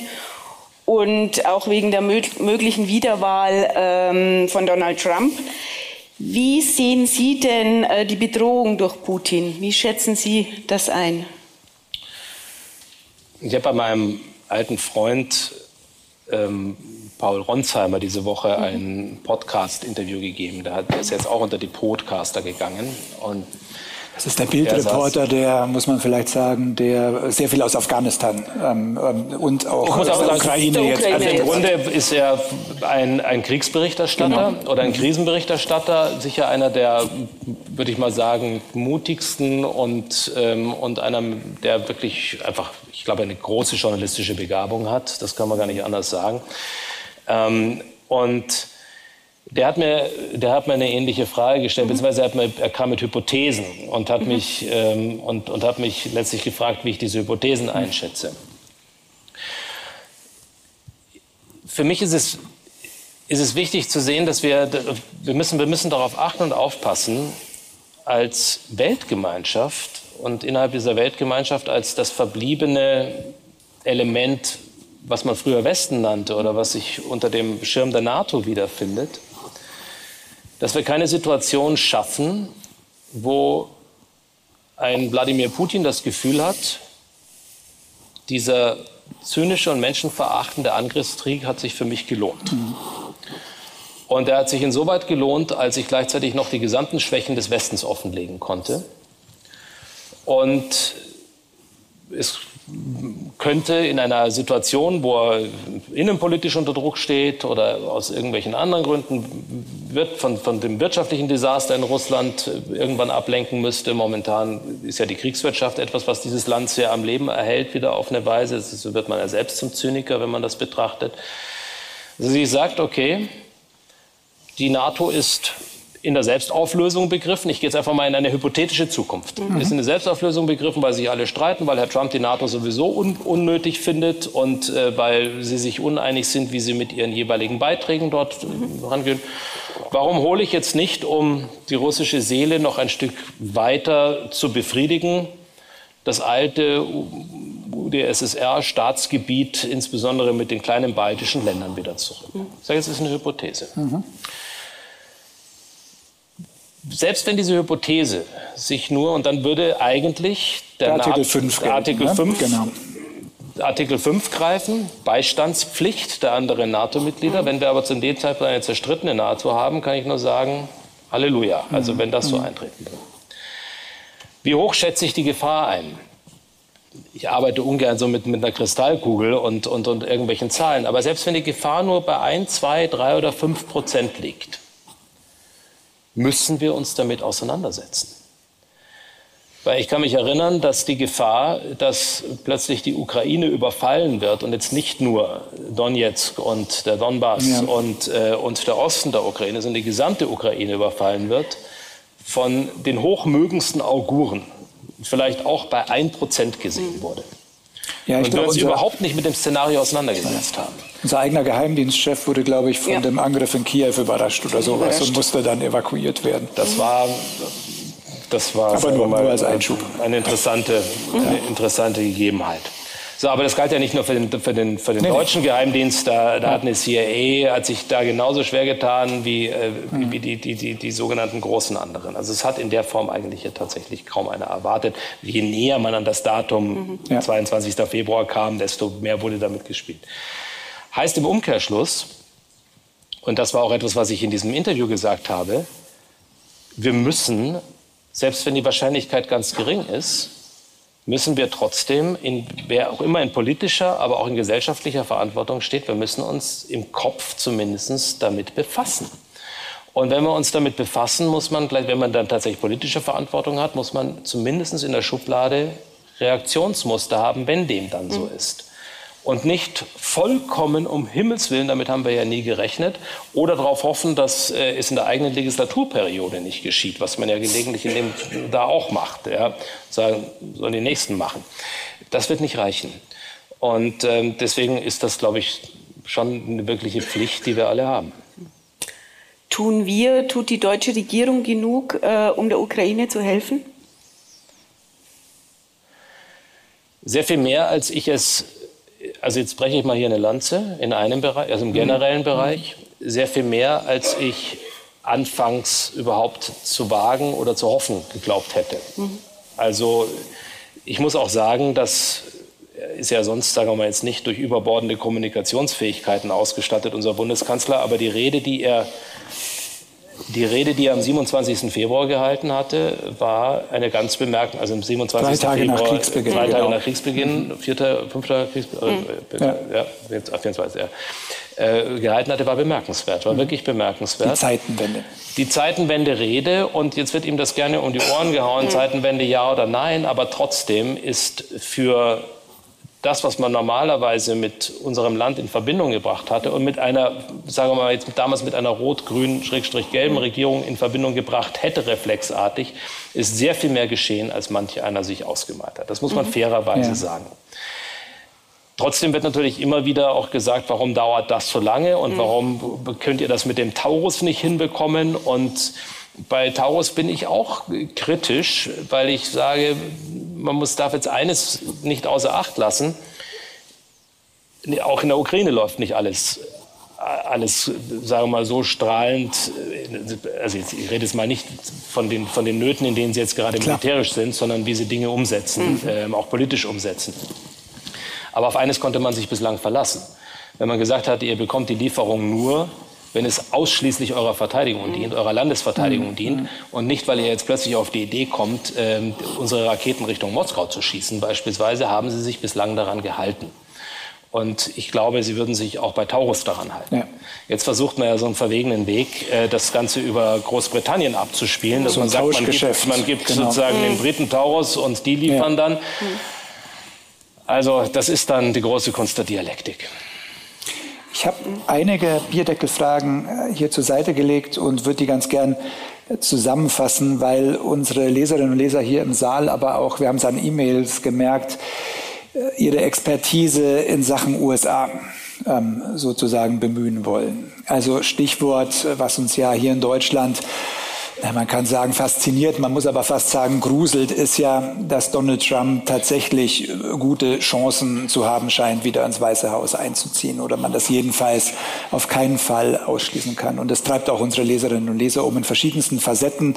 und auch wegen der möglichen Wiederwahl ähm, von Donald Trump. Wie sehen Sie denn äh, die Bedrohung durch Putin? Wie schätzen Sie das ein? Ich habe bei meinem alten Freund ähm, Paul Ronsheimer diese Woche mhm. ein Podcast-Interview gegeben. Der ist jetzt auch unter die Podcaster gegangen. Und das ist der Bildreporter, der, muss man vielleicht sagen, der sehr viel aus Afghanistan ähm, ähm und auch aus der Ukraine, jetzt. Also im Grunde ist er ein, ein Kriegsberichterstatter genau. oder ein Krisenberichterstatter, sicher einer der, würde ich mal sagen, mutigsten und, ähm, und einer, der wirklich einfach, ich glaube, eine große journalistische Begabung hat. Das kann man gar nicht anders sagen. Ähm, und der hat, mir, der hat mir eine ähnliche Frage gestellt, mhm. beziehungsweise er, mir, er, kam mit Hypothesen und hat, mhm. mich, ähm, und, und hat mich letztlich gefragt, wie ich diese Hypothesen mhm. einschätze. Für mich ist es, ist es wichtig zu sehen, dass wir, wir, müssen, wir müssen darauf achten und aufpassen, als Weltgemeinschaft und innerhalb dieser Weltgemeinschaft als das verbliebene Element was man früher Westen nannte oder was sich unter dem Schirm der NATO wiederfindet, dass wir keine Situation schaffen, wo ein Wladimir Putin das Gefühl hat, dieser zynische und menschenverachtende Angriffskrieg hat sich für mich gelohnt. Und er hat sich insoweit gelohnt, als ich gleichzeitig noch die gesamten Schwächen des Westens offenlegen konnte. Und es könnte in einer Situation, wo er innenpolitisch unter Druck steht oder aus irgendwelchen anderen Gründen wird von, von dem wirtschaftlichen Desaster in Russland irgendwann ablenken müsste. Momentan ist ja die Kriegswirtschaft etwas, was dieses Land sehr am Leben erhält, wieder auf eine Weise. So wird man ja selbst zum Zyniker, wenn man das betrachtet. Also sie sagt, okay, die NATO ist in der Selbstauflösung begriffen. Ich gehe jetzt einfach mal in eine hypothetische Zukunft. Mhm. Ist in der Selbstauflösung begriffen, weil sich alle streiten, weil Herr Trump die NATO sowieso un unnötig findet und äh, weil sie sich uneinig sind, wie sie mit ihren jeweiligen Beiträgen dort mhm. rangehen. Warum hole ich jetzt nicht, um die russische Seele noch ein Stück weiter zu befriedigen, das alte UdSSR-Staatsgebiet, insbesondere mit den kleinen baltischen Ländern, wieder zurück. Ich sage, es ist eine Hypothese. Mhm. Selbst wenn diese Hypothese sich nur, und dann würde eigentlich der, der Artikel 5, Artikel, ne? 5 genau. Artikel 5 greifen, Beistandspflicht der anderen NATO-Mitglieder. Mhm. Wenn wir aber zu dem Zeitpunkt eine zerstrittene NATO haben, kann ich nur sagen, Halleluja, also wenn das so mhm. eintreten würde. Wie hoch schätze ich die Gefahr ein? Ich arbeite ungern so mit, mit einer Kristallkugel und, und, und irgendwelchen Zahlen, aber selbst wenn die Gefahr nur bei 1, 2, 3 oder 5 Prozent liegt, müssen wir uns damit auseinandersetzen. Weil ich kann mich erinnern, dass die Gefahr, dass plötzlich die Ukraine überfallen wird und jetzt nicht nur Donetsk und der Donbass ja. und, äh, und der Osten der Ukraine, sondern die gesamte Ukraine überfallen wird, von den hochmögendsten Auguren vielleicht auch bei 1% gesehen mhm. wurde. Ja, und wir uns überhaupt nicht mit dem Szenario auseinandergesetzt haben. Unser eigener Geheimdienstchef wurde, glaube ich, von ja. dem Angriff in Kiew überrascht oder sowas überrascht. und musste dann evakuiert werden. Das war das war aber nur, mal nur als Einschub. Eine interessante, eine interessante Gegebenheit. So, aber das galt ja nicht nur für den, für den, für den nee, deutschen Geheimdienst. Da, da hat eine CIA, hat sich da genauso schwer getan wie, äh, mhm. wie die, die, die, die sogenannten großen anderen. Also es hat in der Form eigentlich ja tatsächlich kaum einer erwartet. Je näher man an das Datum mhm. ja. 22. Februar kam, desto mehr wurde damit gespielt. Heißt im Umkehrschluss, und das war auch etwas, was ich in diesem Interview gesagt habe, wir müssen selbst wenn die Wahrscheinlichkeit ganz gering ist, müssen wir trotzdem, in, wer auch immer in politischer, aber auch in gesellschaftlicher Verantwortung steht, wir müssen uns im Kopf zumindest damit befassen. Und wenn wir uns damit befassen, muss man, wenn man dann tatsächlich politische Verantwortung hat, muss man zumindest in der Schublade Reaktionsmuster haben, wenn dem dann so mhm. ist und nicht vollkommen um Himmels Willen, damit haben wir ja nie gerechnet, oder darauf hoffen, dass äh, es in der eigenen Legislaturperiode nicht geschieht, was man ja gelegentlich in dem, da auch macht. Ja. Sagen, sollen die Nächsten machen. Das wird nicht reichen. Und ähm, deswegen ist das, glaube ich, schon eine wirkliche Pflicht, die wir alle haben. Tun wir, tut die deutsche Regierung genug, äh, um der Ukraine zu helfen? Sehr viel mehr, als ich es also jetzt breche ich mal hier eine Lanze in einem Bereich, also im generellen mhm. Bereich, sehr viel mehr, als ich anfangs überhaupt zu wagen oder zu hoffen geglaubt hätte. Mhm. Also ich muss auch sagen, das ist ja sonst, sagen wir mal jetzt nicht durch überbordende Kommunikationsfähigkeiten ausgestattet, unser Bundeskanzler, aber die Rede, die er die Rede, die er am 27. Februar gehalten hatte, war eine ganz bemerkenswerte, also am 27. Drei Tage Februar, nach Kriegsbeginn. Drei Tage genau. nach Kriegsbeginn, vierter, fünfter Kriegsbeginn, äh, ja. ja, 24, ja, äh, gehalten hatte, war bemerkenswert, war mhm. wirklich bemerkenswert. Die Zeitenwende. Die Zeitenwende-Rede und jetzt wird ihm das gerne um die Ohren gehauen, mhm. Zeitenwende ja oder nein, aber trotzdem ist für das, was man normalerweise mit unserem Land in Verbindung gebracht hatte und mit einer, sagen wir mal jetzt damals mit einer rot-grünen, schrägstrich-gelben Regierung in Verbindung gebracht hätte, reflexartig, ist sehr viel mehr geschehen, als manch einer sich ausgemalt hat. Das muss man mhm. fairerweise ja. sagen. Trotzdem wird natürlich immer wieder auch gesagt, warum dauert das so lange und mhm. warum könnt ihr das mit dem Taurus nicht hinbekommen und bei Taurus bin ich auch kritisch, weil ich sage, man muss, darf jetzt eines nicht außer Acht lassen. Auch in der Ukraine läuft nicht alles, alles sagen wir mal, so strahlend. Also ich rede jetzt mal nicht von den, von den Nöten, in denen sie jetzt gerade Klar. militärisch sind, sondern wie sie Dinge umsetzen, mhm. ähm, auch politisch umsetzen. Aber auf eines konnte man sich bislang verlassen. Wenn man gesagt hat, ihr bekommt die Lieferung nur, wenn es ausschließlich eurer Verteidigung dient, eurer Landesverteidigung mhm. dient und nicht, weil ihr jetzt plötzlich auf die Idee kommt, ähm, unsere Raketen Richtung Moskau zu schießen. Beispielsweise haben sie sich bislang daran gehalten. Und ich glaube, sie würden sich auch bei Taurus daran halten. Ja. Jetzt versucht man ja so einen verwegenen Weg, äh, das Ganze über Großbritannien abzuspielen, dass so man sagt, man gibt, man gibt genau. sozusagen mhm. den Briten Taurus und die liefern ja. dann. Mhm. Also das ist dann die große Kunst der Dialektik. Ich habe einige Bierdeckelfragen äh, hier zur Seite gelegt und würde die ganz gern äh, zusammenfassen, weil unsere Leserinnen und Leser hier im Saal, aber auch, wir haben es an E-Mails gemerkt, äh, ihre Expertise in Sachen USA ähm, sozusagen bemühen wollen. Also Stichwort, was uns ja hier in Deutschland man kann sagen fasziniert, man muss aber fast sagen gruselt, ist ja, dass Donald Trump tatsächlich äh, gute Chancen zu haben scheint, wieder ins Weiße Haus einzuziehen oder man das jedenfalls auf keinen Fall ausschließen kann. Und das treibt auch unsere Leserinnen und Leser um in verschiedensten Facetten.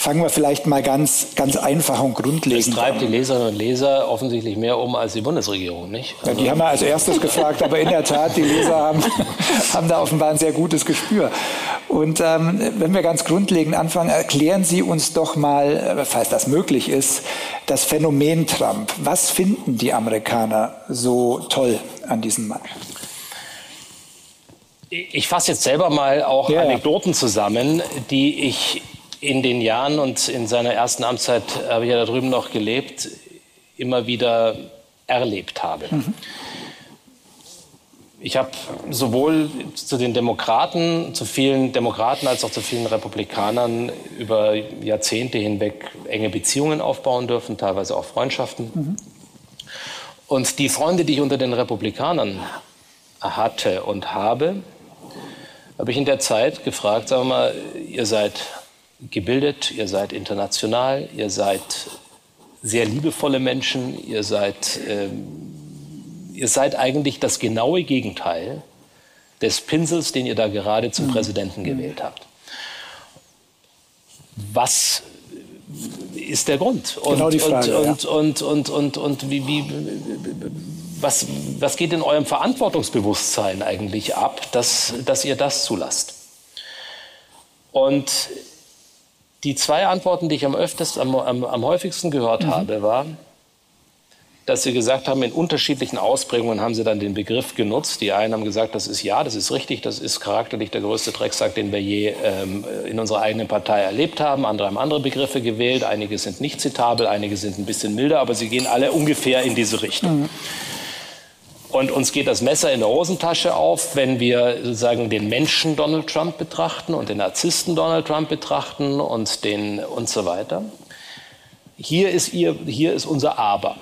Fangen wir vielleicht mal ganz, ganz einfach und grundlegend an. Das treibt an. die Leserinnen und Leser offensichtlich mehr um als die Bundesregierung, nicht? Also ja, die haben wir als erstes gefragt, aber in der Tat, die Leser haben, haben da offenbar ein sehr gutes Gespür. Und ähm, wenn wir ganz grundlegend anfangen, erklären Sie uns doch mal, äh, falls das möglich ist, das Phänomen Trump. Was finden die Amerikaner so toll an diesem Mann? Ich fasse jetzt selber mal auch ja. Anekdoten zusammen, die ich in den Jahren und in seiner ersten Amtszeit habe ich ja da drüben noch gelebt, immer wieder erlebt habe. Mhm ich habe sowohl zu den Demokraten, zu vielen Demokraten als auch zu vielen Republikanern über Jahrzehnte hinweg enge Beziehungen aufbauen dürfen, teilweise auch Freundschaften. Mhm. Und die Freunde, die ich unter den Republikanern hatte und habe, habe ich in der Zeit gefragt, sagen wir mal, ihr seid gebildet, ihr seid international, ihr seid sehr liebevolle Menschen, ihr seid ähm, ihr seid eigentlich das genaue Gegenteil des Pinsels, den ihr da gerade zum mhm. Präsidenten gewählt habt. Was ist der Grund? Und, genau die Frage. Und, ja. und, und, und, und, wie, wie, was, was geht in eurem Verantwortungsbewusstsein eigentlich ab, dass, dass ihr das zulasst? Und die zwei Antworten, die ich am, öftesten, am, am, am häufigsten gehört mhm. habe, war, dass sie gesagt haben, in unterschiedlichen Ausprägungen haben sie dann den Begriff genutzt. Die einen haben gesagt, das ist ja, das ist richtig, das ist charakterlich der größte Drecksack, den wir je ähm, in unserer eigenen Partei erlebt haben. Andere haben andere Begriffe gewählt. Einige sind nicht zitabel, einige sind ein bisschen milder, aber sie gehen alle ungefähr in diese Richtung. Mhm. Und uns geht das Messer in der Hosentasche auf, wenn wir sozusagen den Menschen Donald Trump betrachten und den Narzissten Donald Trump betrachten und den und so weiter. Hier ist, ihr, hier ist unser Aber.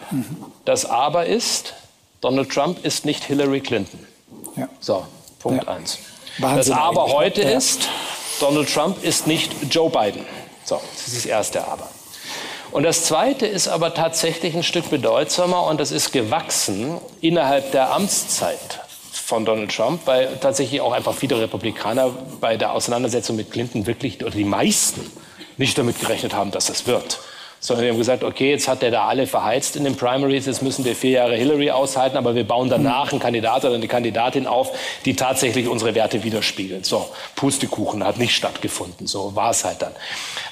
Das Aber ist, Donald Trump ist nicht Hillary Clinton. Ja. So, Punkt ja. eins. Das Aber heute ja. ist, Donald Trump ist nicht Joe Biden. So, das ist das erste Aber. Und das zweite ist aber tatsächlich ein Stück bedeutsamer und das ist gewachsen innerhalb der Amtszeit von Donald Trump, weil tatsächlich auch einfach viele Republikaner bei der Auseinandersetzung mit Clinton wirklich, oder die meisten, nicht damit gerechnet haben, dass das wird sondern wir haben gesagt, okay, jetzt hat der da alle verheizt in den Primaries, jetzt müssen wir vier Jahre Hillary aushalten, aber wir bauen danach einen Kandidat oder eine Kandidatin auf, die tatsächlich unsere Werte widerspiegelt. So, Pustekuchen hat nicht stattgefunden, so war es halt dann.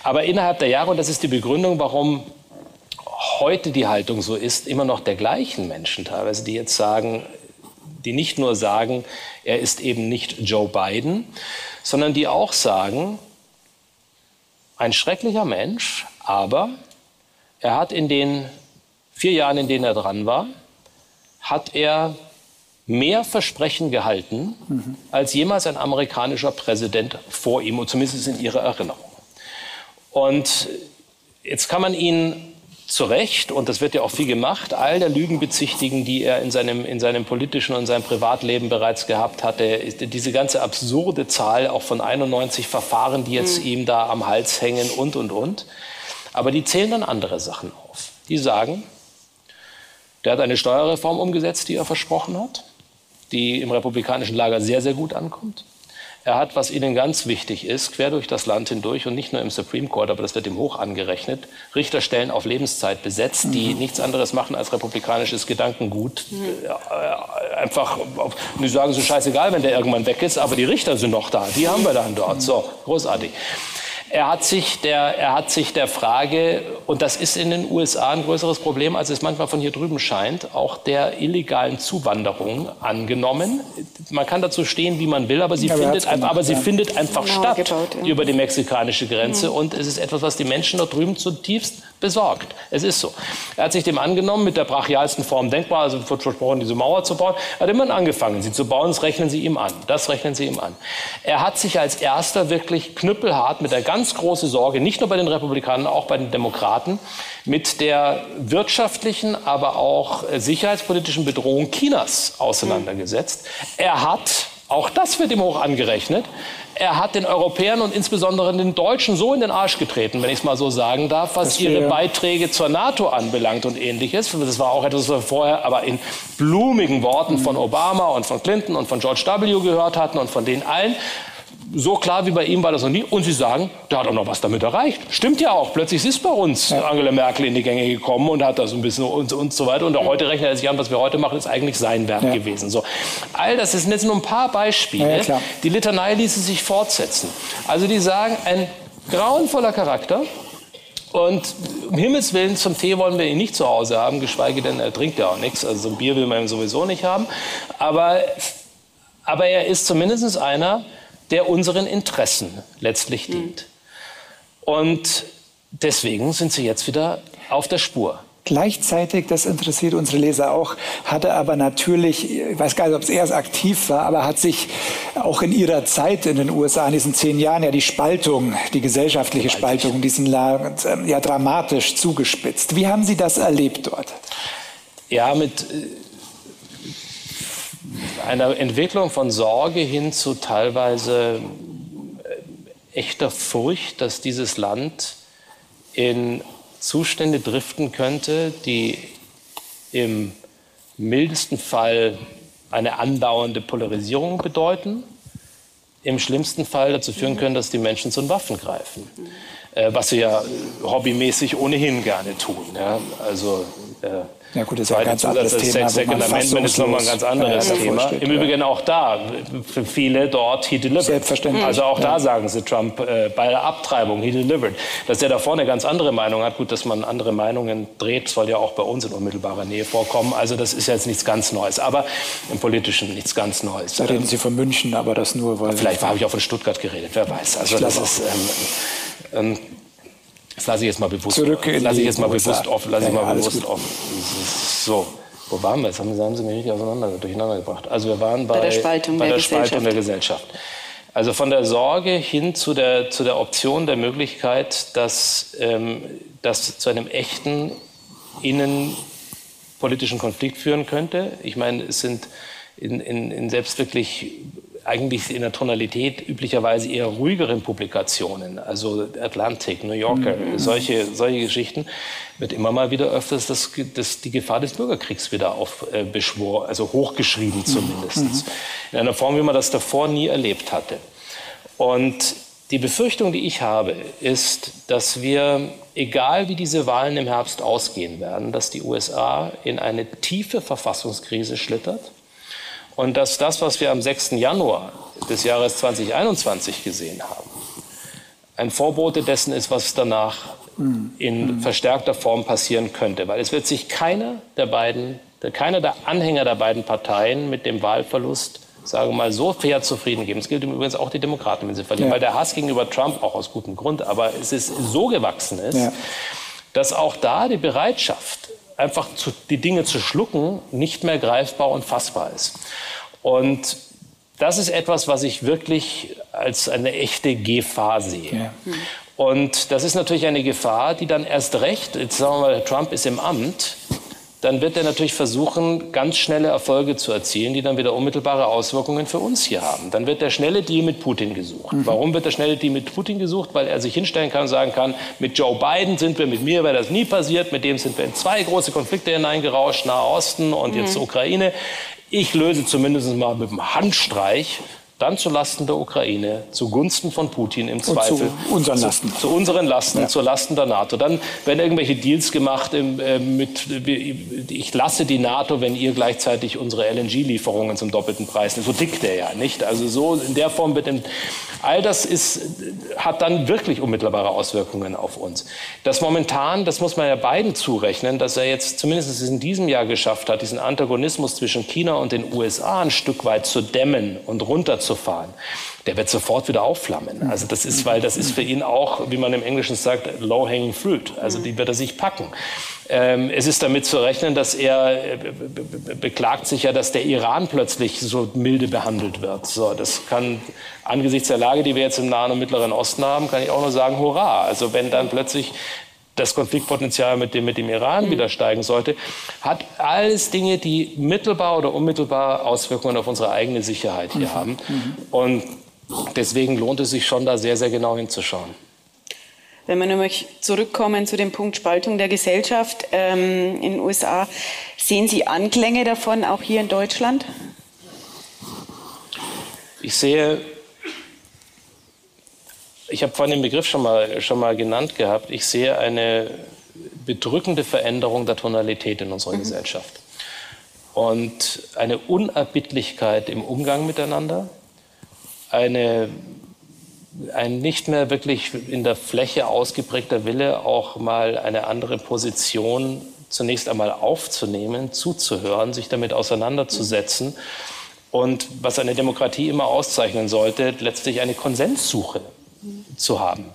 Aber innerhalb der Jahre, und das ist die Begründung, warum heute die Haltung so ist, immer noch der gleichen Menschen teilweise, die jetzt sagen, die nicht nur sagen, er ist eben nicht Joe Biden, sondern die auch sagen, ein schrecklicher Mensch, aber er hat in den vier Jahren, in denen er dran war, hat er mehr Versprechen gehalten mhm. als jemals ein amerikanischer Präsident vor ihm, und zumindest in ihrer Erinnerung. Und jetzt kann man ihn zu Recht, und das wird ja auch viel gemacht, all der Lügen bezichtigen, die er in seinem, in seinem politischen und seinem Privatleben bereits gehabt hatte. Diese ganze absurde Zahl auch von 91 Verfahren, die jetzt mhm. ihm da am Hals hängen und, und, und. Aber die zählen dann andere Sachen auf. Die sagen, der hat eine Steuerreform umgesetzt, die er versprochen hat, die im republikanischen Lager sehr, sehr gut ankommt. Er hat, was ihnen ganz wichtig ist, quer durch das Land hindurch und nicht nur im Supreme Court, aber das wird ihm hoch angerechnet, Richterstellen auf Lebenszeit besetzt, die mhm. nichts anderes machen als republikanisches Gedankengut. Mhm. Einfach, die sagen so scheißegal, wenn der irgendwann weg ist, aber die Richter sind noch da, die haben wir dann dort. So, großartig. Er hat sich der, er hat sich der Frage, und das ist in den USA ein größeres Problem, als es manchmal von hier drüben scheint, auch der illegalen Zuwanderung angenommen. Man kann dazu stehen, wie man will, aber sie, ja, findet, gemacht, aber sie ja. findet einfach genau, statt gebaut, ja. über die mexikanische Grenze. Mhm. Und es ist etwas, was die Menschen dort drüben zutiefst besorgt. Es ist so. Er hat sich dem angenommen, mit der brachialsten Form denkbar, also wird versprochen, diese Mauer zu bauen. Er hat immer angefangen, sie zu bauen, das rechnen sie ihm an. Das rechnen sie ihm an. Er hat sich als erster wirklich knüppelhart mit der ganz großen Sorge, nicht nur bei den Republikanern, auch bei den Demokraten, mit der wirtschaftlichen, aber auch sicherheitspolitischen Bedrohung Chinas auseinandergesetzt. Er hat, auch das wird ihm hoch angerechnet, er hat den Europäern und insbesondere den Deutschen so in den Arsch getreten, wenn ich es mal so sagen darf, was ihre Beiträge zur NATO anbelangt und ähnliches. Das war auch etwas, was wir vorher aber in blumigen Worten von Obama und von Clinton und von George W. gehört hatten und von denen allen so klar wie bei ihm war das noch nie. Und Sie sagen, der hat auch noch was damit erreicht. Stimmt ja auch. Plötzlich ist bei uns. Angela Merkel in die Gänge gekommen und hat das ein bisschen und, und so weiter. Und auch heute rechnet er sich an, was wir heute machen, ist eigentlich sein Werk ja. gewesen. So. All das sind jetzt nur ein paar Beispiele. Ja, die Litanei ließe sich fortsetzen. Also die sagen, ein grauenvoller Charakter. Und um Himmels Willen, zum Tee wollen wir ihn nicht zu Hause haben, geschweige denn, er trinkt ja auch nichts. Also so ein Bier will man ihm sowieso nicht haben. Aber, aber er ist zumindest einer, der unseren Interessen letztlich dient. Und deswegen sind sie jetzt wieder auf der Spur. Gleichzeitig, das interessiert unsere Leser auch, hat er aber natürlich, ich weiß gar nicht, ob es erst aktiv war, aber hat sich auch in ihrer Zeit in den USA, in diesen zehn Jahren, ja die Spaltung, die gesellschaftliche Spaltung in diesem Land ähm, ja dramatisch zugespitzt. Wie haben Sie das erlebt dort? Ja, mit äh, einer Entwicklung von Sorge hin zu teilweise äh, echter Furcht, dass dieses Land in Zustände driften könnte, die im mildesten Fall eine andauernde Polarisierung bedeuten, im schlimmsten Fall dazu führen können, dass die Menschen zu den Waffen greifen, äh, was sie ja hobbymäßig ohnehin gerne tun. Ja? Also äh, ja gut, das ist ja ein ganz anderes das Thema. Second Amendment ist nochmal ein ganz anderes Thema. Im Übrigen auch da, für viele dort, he delivered. Selbstverständlich. Also auch da sagen sie Trump äh, bei der Abtreibung, he delivered. Dass der da vorne eine ganz andere Meinung hat, gut, dass man andere Meinungen dreht, soll ja auch bei uns in unmittelbarer Nähe vorkommen. Also das ist jetzt nichts ganz Neues, aber im Politischen nichts ganz Neues. Da reden Sie von München, aber das nur, weil... Vielleicht habe ich auch von Stuttgart geredet, wer weiß. Also das ist... Ähm, ähm, das lasse ich jetzt mal bewusst, Zurück in lasse ich jetzt mal bewusst offen. Lasse ja, ich mal bewusst offen. So, wo waren wir? Jetzt haben, haben Sie mich nicht auseinander, durcheinander gebracht. Also wir waren bei, bei der Spaltung, bei der, der, Spaltung der Gesellschaft. Also von der Sorge hin zu der, zu der Option der Möglichkeit, dass ähm, das zu einem echten innenpolitischen Konflikt führen könnte. Ich meine, es sind in, in, in selbst wirklich eigentlich in der Tonalität üblicherweise eher ruhigeren Publikationen, also Atlantic, New Yorker, mhm. solche, solche Geschichten, wird immer mal wieder öfters das, das, die Gefahr des Bürgerkriegs wieder aufbeschworen, äh, also hochgeschrieben mhm. zumindest. Mhm. In einer Form, wie man das davor nie erlebt hatte. Und die Befürchtung, die ich habe, ist, dass wir, egal wie diese Wahlen im Herbst ausgehen werden, dass die USA in eine tiefe Verfassungskrise schlittert und dass das, was wir am 6. Januar des Jahres 2021 gesehen haben, ein Vorbote dessen ist, was danach in verstärkter Form passieren könnte. Weil es wird sich keiner der beiden, keiner der Anhänger der beiden Parteien mit dem Wahlverlust sagen wir mal, so fair zufrieden geben. Es gilt übrigens auch die Demokraten, wenn sie verlieren, ja. weil der Hass gegenüber Trump auch aus gutem Grund, aber es ist so gewachsen ist, ja. dass auch da die Bereitschaft einfach zu, die Dinge zu schlucken, nicht mehr greifbar und fassbar ist. Und das ist etwas, was ich wirklich als eine echte Gefahr sehe. Ja. Und das ist natürlich eine Gefahr, die dann erst recht, jetzt sagen wir mal, Trump ist im Amt, dann wird er natürlich versuchen, ganz schnelle Erfolge zu erzielen, die dann wieder unmittelbare Auswirkungen für uns hier haben. Dann wird der schnelle Deal mit Putin gesucht. Mhm. Warum wird der schnelle Deal mit Putin gesucht? Weil er sich hinstellen kann und sagen kann, mit Joe Biden sind wir, mit mir wäre das nie passiert, mit dem sind wir in zwei große Konflikte hineingerauscht, Nahe Osten und mhm. jetzt Ukraine. Ich löse zumindest mal mit einem Handstreich dann zu Lasten der Ukraine, zugunsten von Putin im Zweifel. zu unseren Lasten. Zu, zu unseren Lasten, ja. zu Lasten der NATO. Dann werden irgendwelche Deals gemacht äh, mit, ich lasse die NATO, wenn ihr gleichzeitig unsere LNG-Lieferungen zum doppelten Preis, so dick der ja, nicht? Also so in der Form wird, im, all das ist, hat dann wirklich unmittelbare Auswirkungen auf uns. Das momentan, das muss man ja beiden zurechnen, dass er jetzt zumindest in diesem Jahr geschafft hat, diesen Antagonismus zwischen China und den USA ein Stück weit zu dämmen und runterzunehmen runterzufahren, der wird sofort wieder aufflammen. Also das ist, weil das ist für ihn auch, wie man im Englischen sagt, low-hanging fruit. Also die wird er sich packen. Ähm, es ist damit zu rechnen, dass er äh, beklagt sich ja, dass der Iran plötzlich so milde behandelt wird. So, das kann angesichts der Lage, die wir jetzt im Nahen und Mittleren Osten haben, kann ich auch nur sagen, hurra. Also wenn dann plötzlich das Konfliktpotenzial mit dem, mit dem Iran mhm. wieder steigen sollte, hat alles Dinge, die mittelbar oder unmittelbar Auswirkungen auf unsere eigene Sicherheit hier mhm. haben. Mhm. Und deswegen lohnt es sich schon, da sehr, sehr genau hinzuschauen. Wenn wir nochmal zurückkommen zu dem Punkt Spaltung der Gesellschaft ähm, in den USA, sehen Sie Anklänge davon auch hier in Deutschland? Ich sehe, ich habe vorhin den Begriff schon mal, schon mal genannt gehabt, ich sehe eine bedrückende Veränderung der Tonalität in unserer mhm. Gesellschaft. Und eine Unerbittlichkeit im Umgang miteinander, eine, ein nicht mehr wirklich in der Fläche ausgeprägter Wille, auch mal eine andere Position zunächst einmal aufzunehmen, zuzuhören, sich damit auseinanderzusetzen. Und was eine Demokratie immer auszeichnen sollte, letztlich eine Konsenssuche zu haben.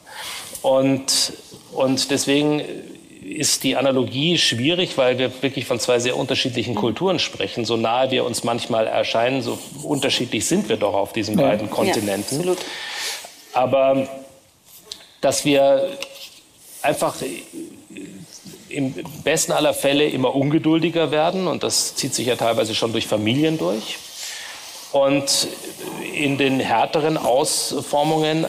Und, und deswegen ist die Analogie schwierig, weil wir wirklich von zwei sehr unterschiedlichen Kulturen sprechen. So nahe wir uns manchmal erscheinen, so unterschiedlich sind wir doch auf diesen beiden Kontinenten. Ja, Aber dass wir einfach im besten aller Fälle immer ungeduldiger werden und das zieht sich ja teilweise schon durch Familien durch. Und in den härteren Ausformungen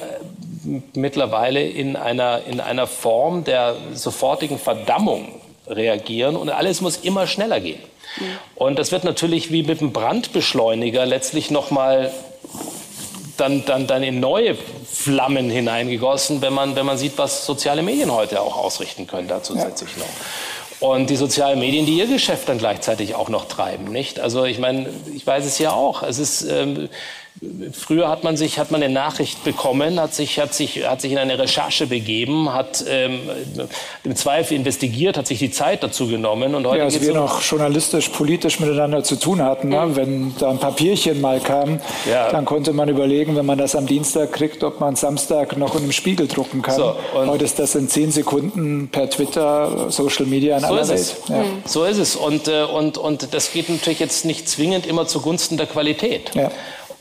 mittlerweile in einer, in einer Form der sofortigen Verdammung reagieren und alles muss immer schneller gehen. Mhm. Und das wird natürlich wie mit einem Brandbeschleuniger letztlich nochmal dann, dann, dann in neue Flammen hineingegossen, wenn man, wenn man sieht, was soziale Medien heute auch ausrichten können, da zusätzlich ja. noch. Und die sozialen Medien, die ihr Geschäft dann gleichzeitig auch noch treiben, nicht? Also ich meine, ich weiß es ja auch. Es ist ähm, Früher hat man sich, hat man eine Nachricht bekommen, hat sich, hat sich, hat sich in eine Recherche begeben, hat ähm, im Zweifel investigiert, hat sich die Zeit dazu genommen und heute ja, als wir noch journalistisch, politisch miteinander zu tun hatten, ne? mhm. wenn da ein Papierchen mal kam, ja. dann konnte man überlegen, wenn man das am Dienstag kriegt, ob man Samstag noch in einem Spiegel drucken kann. So, heute ist das in zehn Sekunden per Twitter, Social Media in so aller Welt. Ja. Mhm. So ist es und, äh, und, und das geht natürlich jetzt nicht zwingend immer zugunsten der Qualität. Ja.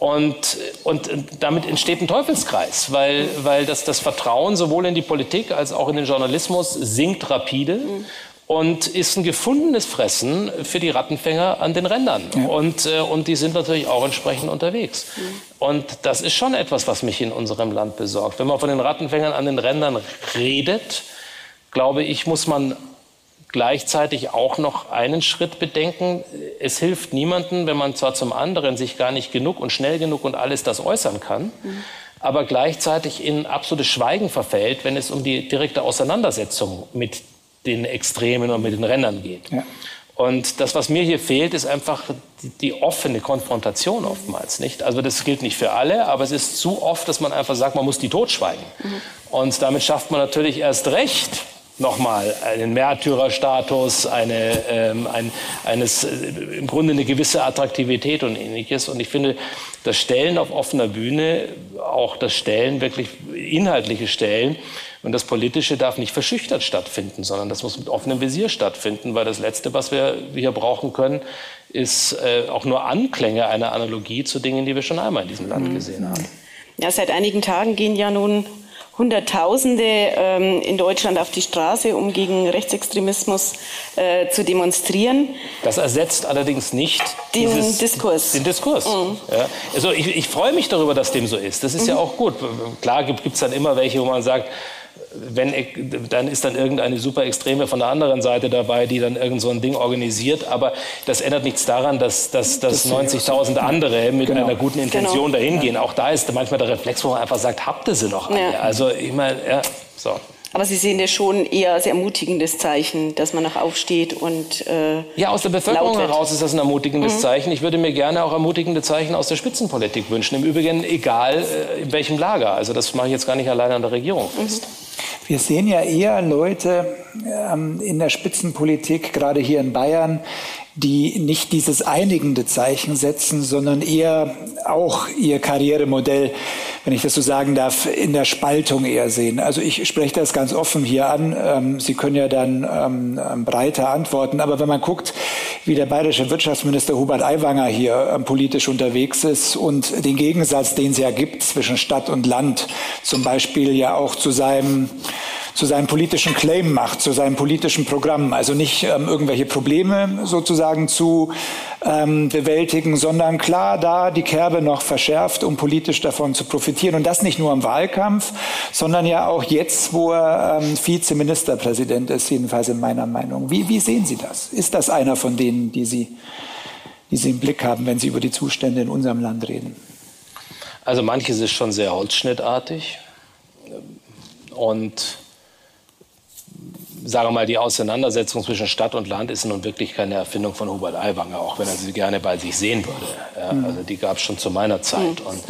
Und, und damit entsteht ein Teufelskreis, weil, weil das, das Vertrauen sowohl in die Politik als auch in den Journalismus sinkt rapide. Mhm und ist ein gefundenes Fressen für die Rattenfänger an den Rändern. Ja. Und, äh, und die sind natürlich auch entsprechend unterwegs. Mhm. Und das ist schon etwas, was mich in unserem Land besorgt. Wenn man von den Rattenfängern an den Rändern redet, glaube ich, muss man gleichzeitig auch noch einen Schritt bedenken. Es hilft niemandem, wenn man zwar zum anderen sich gar nicht genug und schnell genug und alles das äußern kann, mhm. aber gleichzeitig in absolutes Schweigen verfällt, wenn es um die direkte Auseinandersetzung mit den Extremen und mit den Rändern geht. Ja. Und das, was mir hier fehlt, ist einfach die, die, offene Konfrontation oftmals, nicht? Also das gilt nicht für alle, aber es ist zu oft, dass man einfach sagt, man muss die totschweigen. Mhm. Und damit schafft man natürlich erst recht nochmal einen Märtyrerstatus, eine, ähm, ein, eines, äh, im Grunde eine gewisse Attraktivität und ähnliches. Und ich finde, das Stellen auf offener Bühne, auch das Stellen, wirklich inhaltliche Stellen, und das Politische darf nicht verschüchtert stattfinden, sondern das muss mit offenem Visier stattfinden, weil das Letzte, was wir hier brauchen können, ist äh, auch nur Anklänge einer Analogie zu Dingen, die wir schon einmal in diesem Land mhm. gesehen haben. Ja, seit einigen Tagen gehen ja nun Hunderttausende ähm, in Deutschland auf die Straße, um gegen Rechtsextremismus äh, zu demonstrieren. Das ersetzt allerdings nicht den dieses, Diskurs. Den Diskurs. Mhm. Ja. Also ich, ich freue mich darüber, dass dem so ist. Das ist mhm. ja auch gut. Klar gibt es dann immer welche, wo man sagt, wenn, dann ist dann irgendeine super Extreme von der anderen Seite dabei, die dann irgend so ein Ding organisiert. Aber das ändert nichts daran, dass, dass, dass 90.000 andere mit genau. einer guten Intention genau. dahin gehen. Auch da ist manchmal der Reflex, wo man einfach sagt, habt ihr sie noch alle? Ja. Also ich meine, ja, so. Aber Sie sehen ja schon eher als ermutigendes Zeichen, dass man noch aufsteht und äh, Ja, aus der Bevölkerung heraus ist das ein ermutigendes mhm. Zeichen. Ich würde mir gerne auch ermutigende Zeichen aus der Spitzenpolitik wünschen. Im Übrigen egal äh, in welchem Lager. Also das mache ich jetzt gar nicht alleine an der Regierung fest. Mhm. Wir sehen ja eher Leute ähm, in der Spitzenpolitik, gerade hier in Bayern, die nicht dieses einigende Zeichen setzen, sondern eher auch ihr Karrieremodell, wenn ich das so sagen darf, in der Spaltung eher sehen. Also ich spreche das ganz offen hier an. Ähm, Sie können ja dann ähm, breiter antworten. Aber wenn man guckt, wie der bayerische Wirtschaftsminister Hubert Aiwanger hier ähm, politisch unterwegs ist und den Gegensatz, den es ja gibt zwischen Stadt und Land, zum Beispiel ja auch zu seinem zu seinem politischen Claim macht, zu seinem politischen Programm. Also nicht ähm, irgendwelche Probleme sozusagen zu ähm, bewältigen, sondern klar da die Kerbe noch verschärft, um politisch davon zu profitieren. Und das nicht nur im Wahlkampf, sondern ja auch jetzt, wo er ähm, Vizeministerpräsident ist, jedenfalls in meiner Meinung. Wie, wie sehen Sie das? Ist das einer von denen, die Sie, die Sie im Blick haben, wenn Sie über die Zustände in unserem Land reden? Also manches ist schon sehr holzschnittartig. Und sagen wir mal, die Auseinandersetzung zwischen Stadt und Land ist nun wirklich keine Erfindung von Hubert Aiwanger, auch wenn er sie gerne bei sich sehen würde. Ja, mhm. Also die gab es schon zu meiner Zeit. Mhm. Und